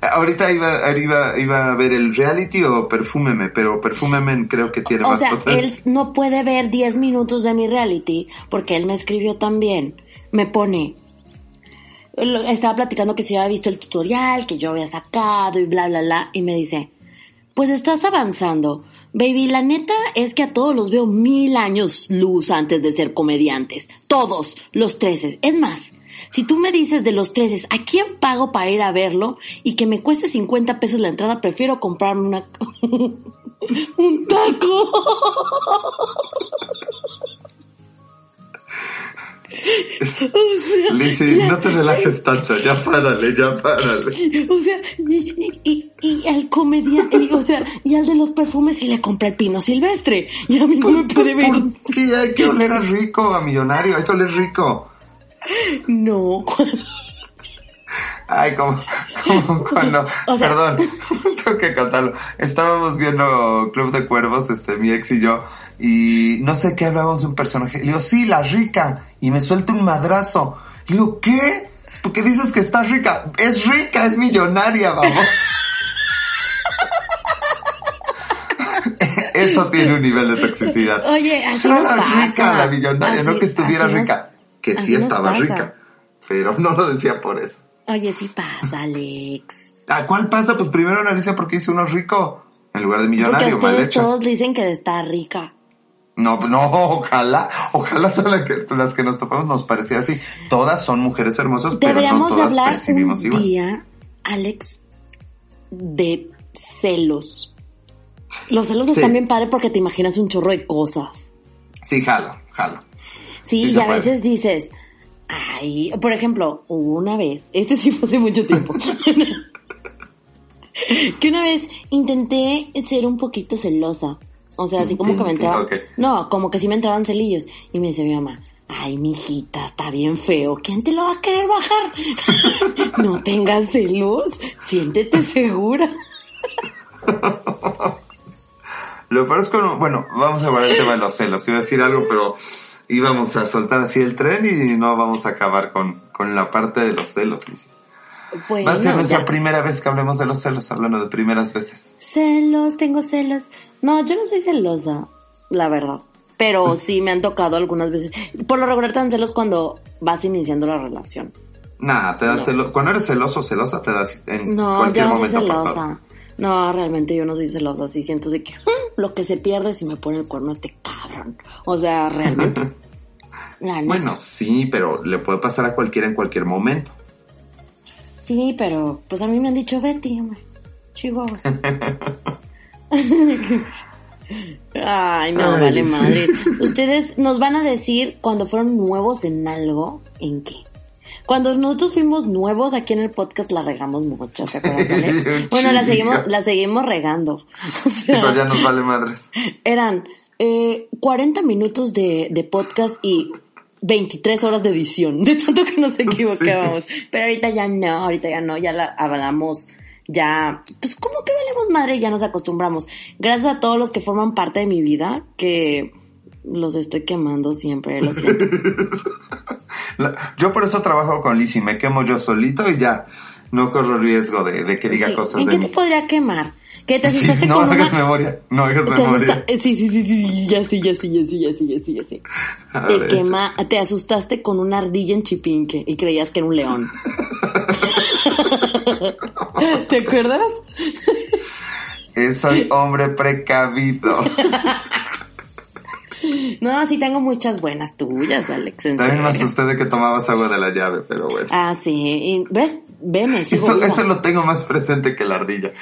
Ahorita iba, iba, iba a ver el reality o Perfúmeme, pero Perfúmeme creo que tiene O más sea, potencia. él no puede ver 10 minutos de mi reality porque él me escribió también. Me pone. Estaba platicando que se había visto el tutorial, que yo había sacado y bla, bla, bla. Y me dice, pues estás avanzando. Baby, la neta es que a todos los veo mil años luz antes de ser comediantes. Todos, los treces. Es más, si tú me dices de los treces, ¿a quién pago para ir a verlo? Y que me cueste 50 pesos la entrada, prefiero comprarme una... un taco. o sea, ya- no te relajes tanto, ya párale, ya párale. o sea, y, y, y, y al comediante, y, o sea, y al de los perfumes sí le compré el pino silvestre. Y a mí no me puede ver. Porque hay que oler a rico, a millonario, hay que oler rico. No. Ay, como, como cuando, O sea- perdón, tengo que contarlo. Estábamos viendo Club de Cuervos, este, mi ex y yo, y no sé qué hablábamos de un personaje. Le digo, sí, la rica, y me suelta un madrazo. Le digo, ¿qué? ¿Por qué dices que está rica? Es rica, es millonaria, vamos. Eso tiene un nivel de toxicidad. Oye, así nos la pasa. rica, la millonaria, no que estuviera nos- rica, que así sí estaba pasa. rica, pero no lo decía por eso. Oye, sí pasa, Alex. ¿A cuál pasa? Pues primero analiza por qué hice uno rico en lugar de millonario, Porque mal hecho. todos dicen que está rica. No, no, ojalá, ojalá todas las que, las que nos topamos nos parecía así. Todas son mujeres hermosas, pero no Deberíamos todas hablar un igual. día, Alex, de celos. Los celos Sí. están bien padre porque te imaginas un chorro de cosas. Sí, jalo, jalo. Sí, Sí y a puede. veces dices, ay, por ejemplo, una vez, este sí fue hace mucho tiempo, que una vez intenté ser un poquito celosa. O sea, así como que me entraban, no, como que sí me entraban celillos. Y me decía mi mamá, ay, mijita, está bien feo, ¿quién te lo va a querer bajar? no tengas celos, siéntete segura. Lo peor es cuando, bueno, vamos a hablar del tema de los celos. Iba a decir algo, pero íbamos a soltar así el tren y no vamos a acabar con, con la parte de los celos. Bueno, Va a ser nuestra ya. primera vez que hablemos de los celos, hablando de primeras veces. Celos, tengo celos. No, yo no soy celosa, la verdad. Pero sí me han tocado algunas veces. Por lo regular te dan celos cuando vas iniciando la relación. Nada, te da No. celo- Cuando eres celoso o celosa, te das en No, cualquier yo no soy momento. todo. celosa. No, realmente yo no soy celosa. Sí siento de que "Mm, lo que se pierde si me pone el cuerno este cabrón. O sea, realmente. Bueno, sí, pero le puede pasar a cualquiera en cualquier momento. Sí, pero pues a mí me han dicho Betty. Chihuahuas. Ay, no, Ay, vale sí. madres. Ustedes nos van a decir cuando fueron nuevos en algo, ¿en qué? Cuando nosotros fuimos nuevos aquí en el podcast la regamos mucho, ¿te acuerdas, Alex? Bueno, la seguimos, la seguimos regando. O Sí, sea, pero ya nos vale madres. eran eh, 40 minutos de, de podcast y 23 horas de edición, de tanto que nos equivocábamos. Pero ahorita ya no, ahorita ya no, ya la hablamos, ya, pues como que valemos madre, ya nos acostumbramos. Gracias a todos los que forman parte de mi vida, que los estoy quemando siempre, lo siento. La- Yo por eso trabajo con Lizzy, me quemo yo solito y ya no corro riesgo de, de que diga Sí, cosas ¿En de qué mí. te podría quemar? ¿Que te Sí, asustaste no con hagas una... memoria, no hagas memoria. eh, Sí, sí, sí, sí, sí, ya sí, ya sí, ya sí, ya sí, ya sí, ya sí. Te quema, te asustaste con una ardilla en Chipinque y creías que era un león. ¿Te acuerdas? Soy hombre precavido. No, sí tengo muchas buenas tuyas, Alex. en También me asusté de que tomabas agua de la llave, pero bueno. Ah, sí. y- ¿Ves? Veme, sigo Eso, viva. eso lo tengo más presente que la ardilla.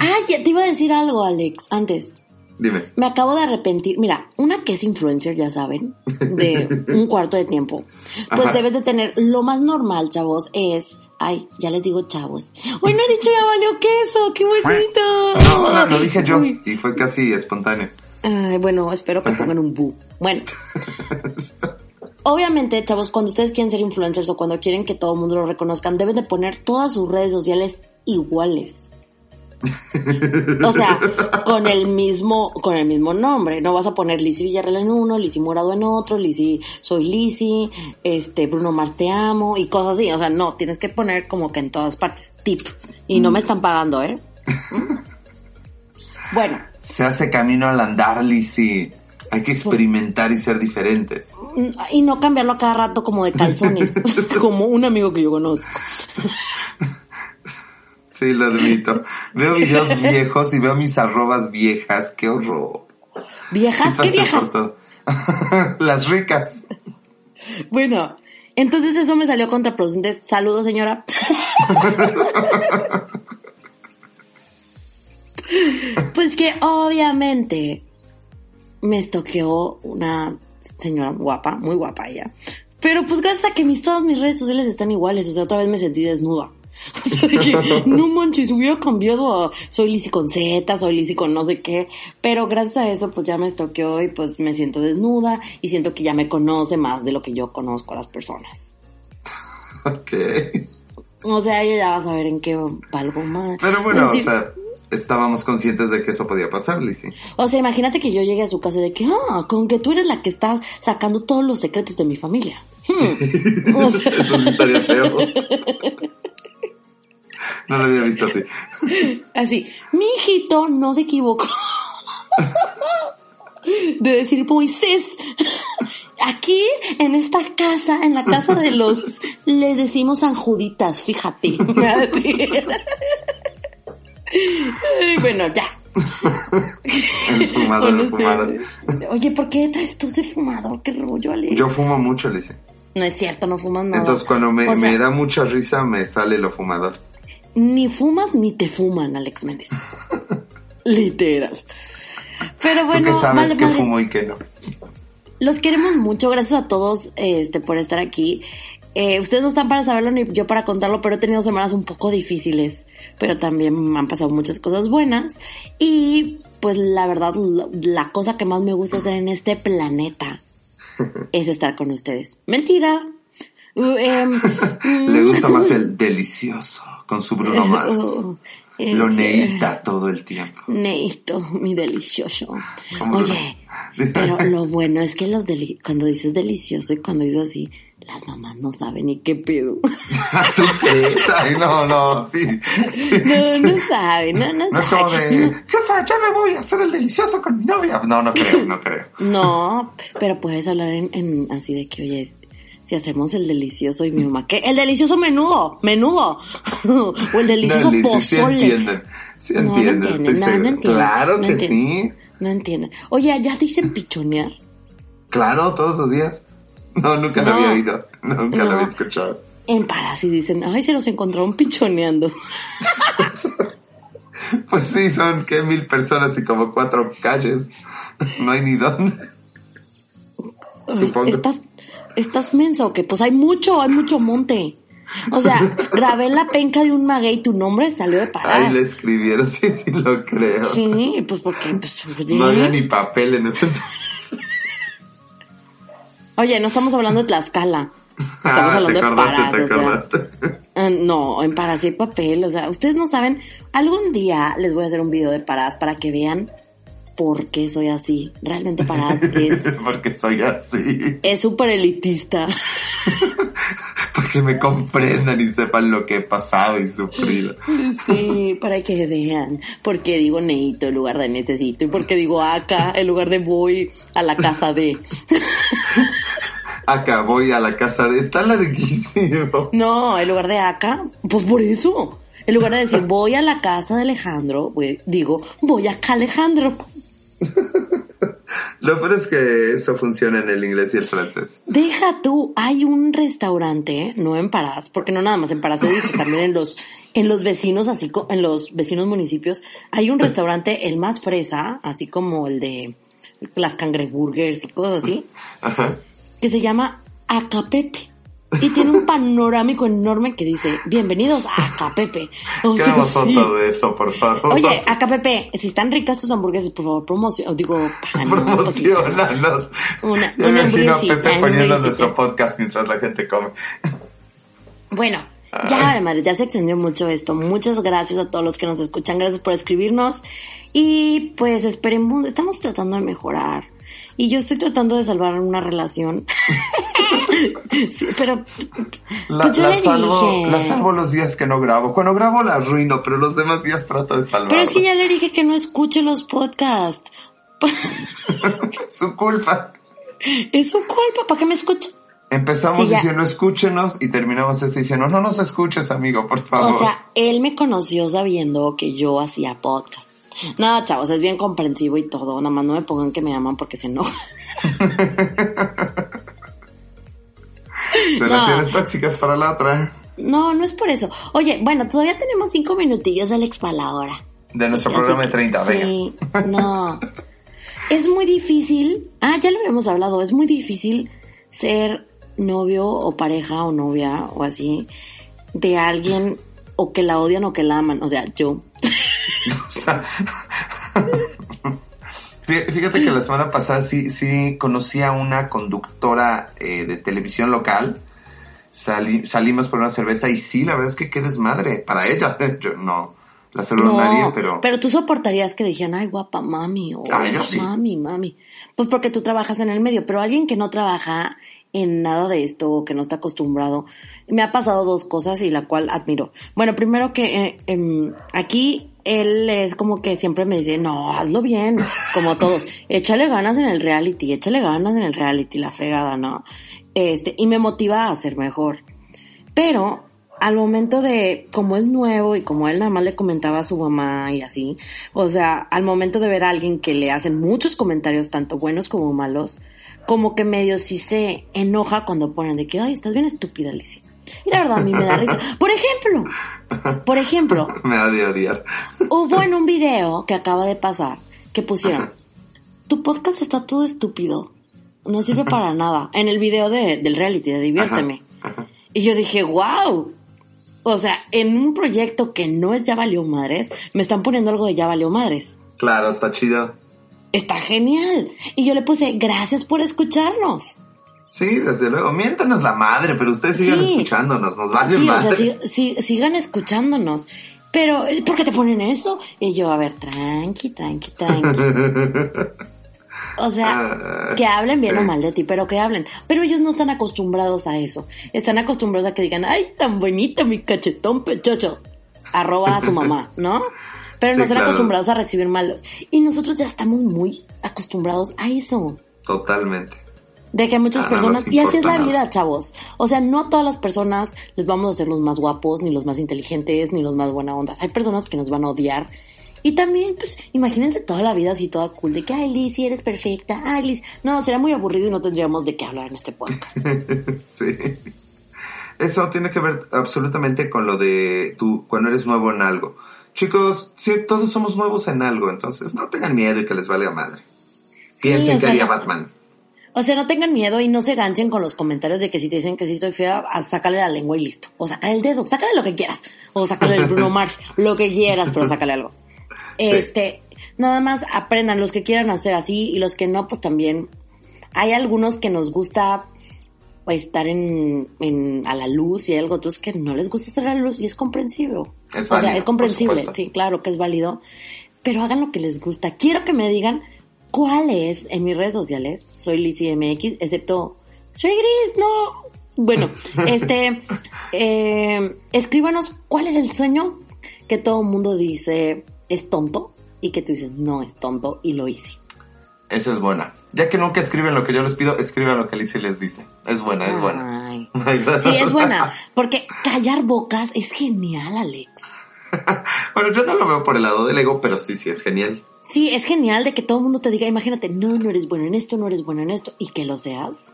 Ah, ya te iba a decir algo, Alex, antes. Dime. Me acabo de arrepentir. Mira, una que es influencer, ya saben, de un cuarto de tiempo. Pues Ajá. debes de tener, lo más normal, chavos, es... Ay, ya les digo chavos. Uy, no he dicho ya valió queso, qué bonito. No, no, lo dije yo y fue casi espontáneo. Ay, bueno, espero que pongan un bu. Bueno. Obviamente, chavos, cuando ustedes quieren ser influencers o cuando quieren que todo el mundo lo reconozcan, deben de poner todas sus redes sociales iguales. O sea, con el mismo, con el mismo nombre. No vas a poner Lizzy Villarreal en uno, Lizzy Morado en otro, Lizzy Soy Lizzy, este, Bruno Mars te amo y cosas así. O sea, no, tienes que poner como que en todas partes. Tip. Y no me están pagando, ¿eh? Bueno, Se hace camino al andar, Lizzy. Hay que experimentar y ser diferentes. Y no cambiarlo a cada rato como de calzones, como un amigo que yo conozco. Sí, lo admito. Veo videos viejos y veo mis arrobas viejas. ¡Qué horror! ¿Viejas? ¿Qué pasé viejas? Las ricas. Bueno, entonces eso me salió contraproducente. Saludos, señora. Pues que obviamente me estoqueó una señora guapa, muy guapa ella. Pero pues gracias a que mis, todas mis redes sociales están iguales, o sea, otra vez me sentí desnuda. O sea, de que no manches, hubiera cambiado a soy Lizzy con Z, soy Lizzy con no sé qué. Pero gracias a eso, pues ya me estoqueó y pues me siento desnuda y siento que ya me conoce más de lo que yo conozco a las personas. Ok. O sea, ella ya va a saber en qué valgo más. Pero bueno, o sea, estábamos conscientes de que eso podía pasar, Lizzy. O sea, imagínate que yo llegue a su casa de que, ah, con que tú eres la que está sacando todos los secretos de mi familia. Hmm. O sea, Eso sí estaría feo. No lo había visto así. así, mi hijito no se equivocó de decir Moisés. Aquí, en esta casa, en la casa de los, le decimos San Juditas, fíjate. Así. Bueno, ya. El fumador, no fumador. Oye, ¿por qué traes tú de fumador? Qué rollo, Ale. Yo fumo mucho, Alicia. No es cierto, no fumas nada. Entonces cuando me, O sea, me da mucha risa me sale lo fumador. Ni fumas ni te fuman, Alex Méndez. Literal. Pero Tú bueno, que sabes vale, que fumo y que no. Los queremos mucho, gracias a todos este, por estar aquí. Eh, ustedes no están para saberlo ni yo para contarlo, pero he tenido semanas un poco difíciles, pero también me han pasado muchas cosas buenas. Y pues la verdad, la, cosa que más me gusta hacer en este planeta es estar con ustedes. Mentira. Uh, em, Le gusta más el delicioso con su Bruno Mars. oh, Lo neita todo el tiempo. Neito, mi delicioso. ¿Cómo Oye, pero lo bueno es que los deli- cuando dices delicioso y cuando dices así, las mamás no saben ni qué pedo. ¿Tú crees? Ay, no, no, sí. sí, No, no saben, no, no, No es como saben. de, jefa, ya me voy a hacer el delicioso con mi novia. No, no creo, no creo. No, pero puedes hablar en, en así de que, oye, es- si hacemos el delicioso y mi mamá, ¿qué? El delicioso menudo, menudo. o el delicioso No, Liz, sí pozole. entienden. Sí No, no estoy no, entienden, Claro que sí. No entienden. Oye, ¿ya dicen pichonear? Claro, todos los días. No, nunca lo había oído. Nunca No. lo había escuchado. En Parasi dicen, ay, se los encontraron pichoneando. Pues sí, son que mil personas y como cuatro calles. No hay ni dónde. Ay, Supongo. ¿Estás, estás menso que pues hay mucho, hay mucho monte. O sea, grabé la penca de un maguey, tu nombre salió de Ahí Parás. le escribieron, sí, sí lo creo. Sí, pues porque, pues. No había ni papel en ese Oye, no estamos hablando de Tlaxcala. Estamos Ah, hablando te de Parás, te o sea. Ah, no, en Parás hay papel, o sea, ustedes no saben, algún día les voy a hacer un video de Parás para que vean por qué soy así. Realmente Parás es Porque soy así. es súper elitista. Porque me comprendan y sepan lo que he pasado y sufrido. Sí, para que vean por qué digo neito en lugar de necesito y por qué digo acá en lugar de voy a la casa de. Acá voy a la casa de... Está larguísimo. No, en lugar de acá, pues por eso. En lugar de decir voy a la casa de Alejandro, voy- digo voy acá Alejandro. Lo peor es que eso funciona en el inglés y el francés. Deja tú, hay un restaurante, no en Parás, porque no nada más en Parás se dice, también en los, en los vecinos, así co- en los vecinos municipios, hay un restaurante, el más fresa, así como el de las cangreburgers y cosas así, Ajá. que se llama Acapepe. Y tiene un panorámico enorme que dice, bienvenidos a Acapepe. O sea, Queremos sí. foto de eso, por favor. Oye, Acapepe, si están ricas tus hamburguesas, por favor, promoción, digo. Promocionanos. Una- Yo una imagino a Pepe poniendo nuestro podcast mientras la gente come. Bueno, ya, madre, ya se extendió mucho esto. Muchas gracias a todos los que nos escuchan. Gracias por escribirnos. Y pues esperemos, estamos tratando de mejorar. Y yo estoy tratando de salvar una relación. Sí, pero La, Pues yo la le salvo, dije. la salvo los días que no grabo. Cuando grabo la arruino, pero los demás días trato de salvarla. pero es que ya le dije que no escuche los podcasts. Su culpa. Es su culpa, ¿para qué me escucha? Empezamos Sí, diciendo escúchenos y terminamos este diciendo no nos escuches, amigo, por favor. O sea, él me conoció sabiendo que yo hacía podcast. No, chavos, es bien comprensivo y todo. Nada más no me pongan que me aman porque se enojan. Relaciones tóxicas para la otra. No, no es por eso. Oye, bueno, todavía tenemos cinco minutillos, Alex, para la hora. De nuestro Así programa de que- 30, venga. Sí, no. Es muy difícil. Ah, ya lo habíamos hablado. Es muy difícil ser novio o pareja o novia o así de alguien o que la odian o que la aman. O sea, yo. O sea, Fíjate que la semana pasada sí, sí conocí a una conductora eh, de televisión local. Salí- salimos por una cerveza y sí, la verdad es que qué desmadre. Para ella, yo no la saludaría, No, pero... tú soportarías que dijeran, ay, guapa, mami, o Ah, sí. mami, mami. Pues porque tú trabajas en el medio, pero alguien que no trabaja en nada de esto o que no está acostumbrado, me ha pasado dos cosas y la cual admiro. Bueno, primero que eh, em, aquí él es como que siempre me dice, no, hazlo bien, como todos, échale ganas en el reality, échale ganas en el reality, la fregada, ¿no? Este, y me motiva a ser mejor. Pero al momento de, como es nuevo y como él nada más le comentaba a su mamá y así, o sea, al momento de ver a alguien que le hacen muchos comentarios, tanto buenos como malos, como que medio sí se enoja cuando ponen de que, ay, estás bien estúpida, Lizzie. Y la verdad a mí me da risa. Por ejemplo, por ejemplo, Me ha de odiar. hubo en un video que acaba de pasar que pusieron, tu podcast está todo estúpido, no sirve para nada, en el video de, del reality, de Diviérteme. Ajá. Y yo dije, wow. O sea, en un proyecto que no es Ya Valió Madres, me están poniendo algo de Ya Valió Madres. Claro, está chido. Está genial. Y yo le puse, gracias por escucharnos. Sí, desde luego. Miéntanos la madre, pero ustedes sigan Sí. escuchándonos. Nos vale Sí, o sea, sí- sigan escuchándonos. Pero, eh, ¿por qué te ponen eso? Y yo, a ver, tranqui, tranqui, tranqui. O sea, Ah, que hablen bien sí. o mal de ti, pero que hablen. Pero ellos no están acostumbrados a eso. Están acostumbrados a que digan, ay, tan bonito mi cachetón pechocho. Arroba a su mamá, ¿no? Pero Sí, no están claro. acostumbrados a recibir malos. Y nosotros ya estamos muy acostumbrados a eso. Totalmente. De que muchas Ah, personas, y así es la vida, chavos. O sea, no a todas las personas les vamos a hacer los más guapos, ni los más inteligentes, ni los más buena onda. Hay personas que nos van a odiar. Y también, pues, imagínense toda la vida así toda cool, de que, ay, Liz, si eres perfecta, ay, Liz. No, será muy aburrido y no tendríamos de qué hablar en este podcast. sí. Eso tiene que ver absolutamente con lo de tú cuando eres nuevo en algo. Chicos, sí, todos somos nuevos en algo, entonces no tengan miedo y que les valga madre. Sí, Piensen o que haría Batman. O sea, no tengan miedo y no se ganchen con los comentarios de que si te dicen que sí estoy fea, a sácale la lengua y listo. O sácale el dedo, sácale lo que quieras. O sácale el Bruno Mars, lo que quieras, pero sácale algo. Este, nada más aprendan los que quieran hacer así y los que no, pues también. Hay algunos que nos gusta pues, estar en, en, a la luz y hay algo otros que no les gusta estar a la luz y es comprensible. Es o válido, sea, es comprensible, sí, claro que es válido. Pero hagan lo que les gusta. Quiero que me digan cuál es en mis redes sociales. Soy Lizzie MX, excepto soy gris, no. Bueno, este, eh, escríbanos cuál es el sueño que todo el mundo dice es tonto y que tú dices no es tonto y lo hice. Eso es buena. Ya que nunca escriben lo que yo les pido, escriban lo que Alicia les dice. Es buena, es buena. Ay. Sí, es buena, porque callar bocas es genial, Alex. bueno, yo no lo veo por el lado del ego, pero sí, sí, es genial. Sí, es genial de que todo el mundo te diga, imagínate, no, no eres bueno en esto, no eres bueno en esto, y que lo seas.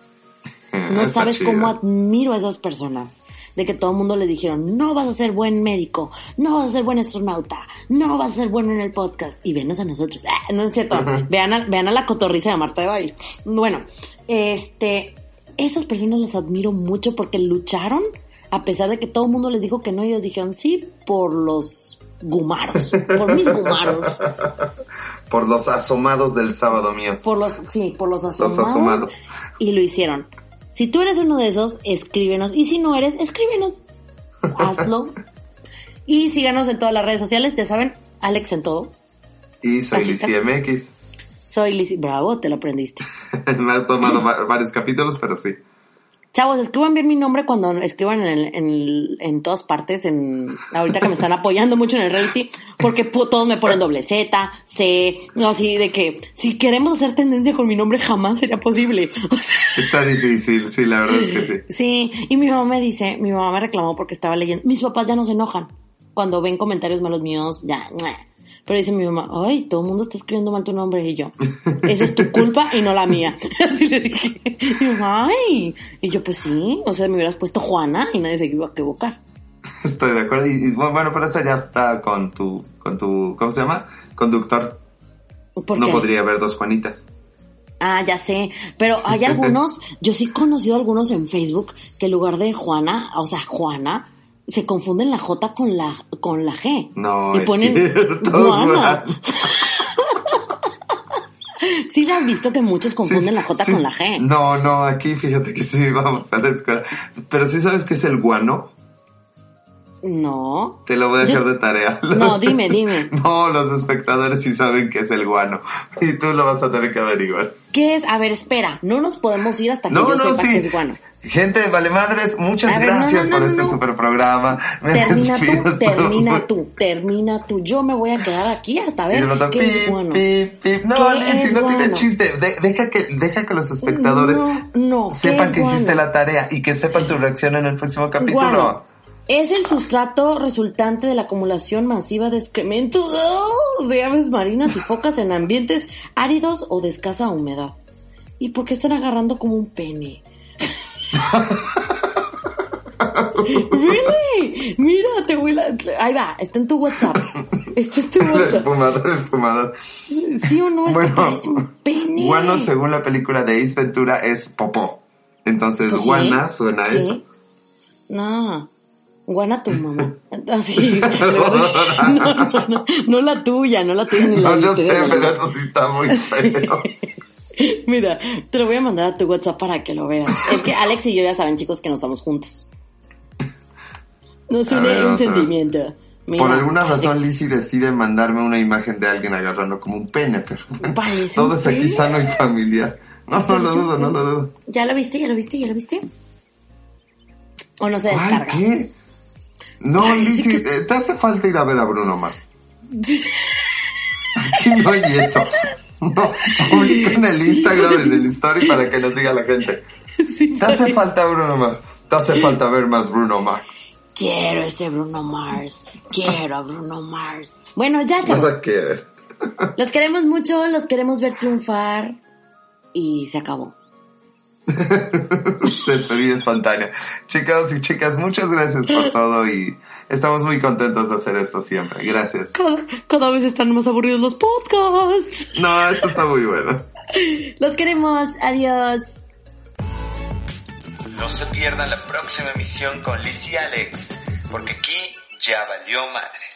No Está sabes chido. cómo admiro a esas personas. De que todo el mundo le dijeron, no vas a ser buen médico, no vas a ser buen astronauta, no vas a ser bueno en el podcast. Y venos a nosotros. Ah, no es cierto. vean, a, vean a la cotorriza de Marta de Baile. Bueno, este, esas personas las admiro mucho porque lucharon a pesar de que todo el mundo les dijo que no. Ellos dijeron sí por los gumaros, por mis gumaros, Por los asomados del sábado míos. por los, sí, por los asomados. asomados. Y lo hicieron. Si tú eres uno de esos, escríbenos. Y si no eres, escríbenos. Hazlo. y síganos en todas las redes sociales. Ya saben, Alex en todo. Y soy Así está. Licia MX. Soy Lizzie. Bravo, te lo aprendiste. Me ha tomado va- varios capítulos, pero sí. Chavos, escriban bien mi nombre cuando escriban en, el- en, el- en todas partes, en ahorita que me están apoyando mucho en el reality, porque todos me ponen doble Z, C, no así de que si queremos hacer tendencia con mi nombre jamás sería posible. O sea, Está difícil, sí, la verdad es que sí. Sí, y mi mamá me dice, mi mamá me reclamó porque estaba leyendo, mis papás ya no se enojan cuando ven comentarios malos míos, ya. Pero dice mi mamá, ay, todo el mundo está escribiendo mal tu nombre y yo, esa es tu culpa y no la mía. Así le dije, y mamá, ay, y yo pues sí, o sea, me hubieras puesto Juana y nadie se iba a equivocar. Estoy de acuerdo. Y, y, bueno, pero eso ya está con tu, con tu, ¿cómo se llama? Conductor. ¿Por No qué? podría haber dos Juanitas. Ah, ya sé, pero hay algunos, yo sí he conocido algunos en Facebook que en lugar de Juana, o sea, Juana, se confunden la J con la, con la G. No, y es ponen cierto, Juana. Juan. Sí, la has visto que muchos confunden Sí, la J sí, con la G. No, no, aquí fíjate que sí, vamos a la escuela. Pero sí sabes que es el guano. No. Te lo voy a dejar Yo- de tarea. No, dime, dime. No, los espectadores sí saben que es el guano. Y tú lo vas a tener que averiguar. ¿Qué es? A ver, espera. No nos podemos ir hasta que No, yo no, sepa sí. que es guano. Gente, vale madres, muchas ver, gracias no, por este super programa. Me Termina tú, termina tú, termina tú. Yo me voy a quedar aquí hasta ver qué es pip, guano. pip, pip. No, ¿Qué Lizy, es no tiene guano? chiste. De- deja, que, deja que los espectadores No, no, ¿qué sepan es que hiciste guano? la tarea y que sepan tu reacción en el próximo capítulo. Guano Es el sustrato resultante de la acumulación masiva de excrementos ¡oh! de aves marinas y focas en ambientes áridos o de escasa humedad. ¿Y por qué están agarrando como un pene? really? Mira, te voy a... Ahí va, está en tu WhatsApp. Está en tu WhatsApp. esfumador, el esfumador. ¿Sí o no? Es que Bueno, parece un pene. Guano, según la película de Ace Ventura, es popó. Entonces, guana suena a sí. eso. No. Guana tu mamá. Así. No, no, no, no la tuya, no la tuya ni la No, yo sé, pero eso sí está muy feo. Mira, te lo voy a mandar a tu WhatsApp para que lo veas. Es que Alex y yo ya saben, chicos, que no estamos juntos. Nos une un sentimiento. Mira, Por alguna razón, Lizzie decide mandarme una imagen de alguien agarrando como un pene, pero bueno, todo es aquí sano y familiar. No, no lo dudo, no lo dudo. ¿Ya lo viste? ¿Ya lo viste? ¿Ya lo viste? ¿O no se descarga? ¿Qué? No, Parece Lizzie, que- eh, te hace falta ir a ver a Bruno Mars. Aquí no hay eso. No, publica en el Instagram, en el story para que nos siga la gente. Sí, Te hace parece. falta Bruno Mars. Te hace falta ver más Bruno Mars. Quiero ese Bruno Mars. Quiero a Bruno Mars. Bueno, ya, chavos. Nada que ver. Los queremos mucho, los queremos ver triunfar. Y se acabó. Despedida espontánea. Chicos y chicas, muchas gracias por todo y estamos muy contentos de hacer esto siempre. Gracias. Cada, cada vez están más aburridos los podcasts. No, esto está muy bueno. Los queremos. Adiós. No se pierdan la próxima emisión con Liz y Alex, porque aquí ya valió madre.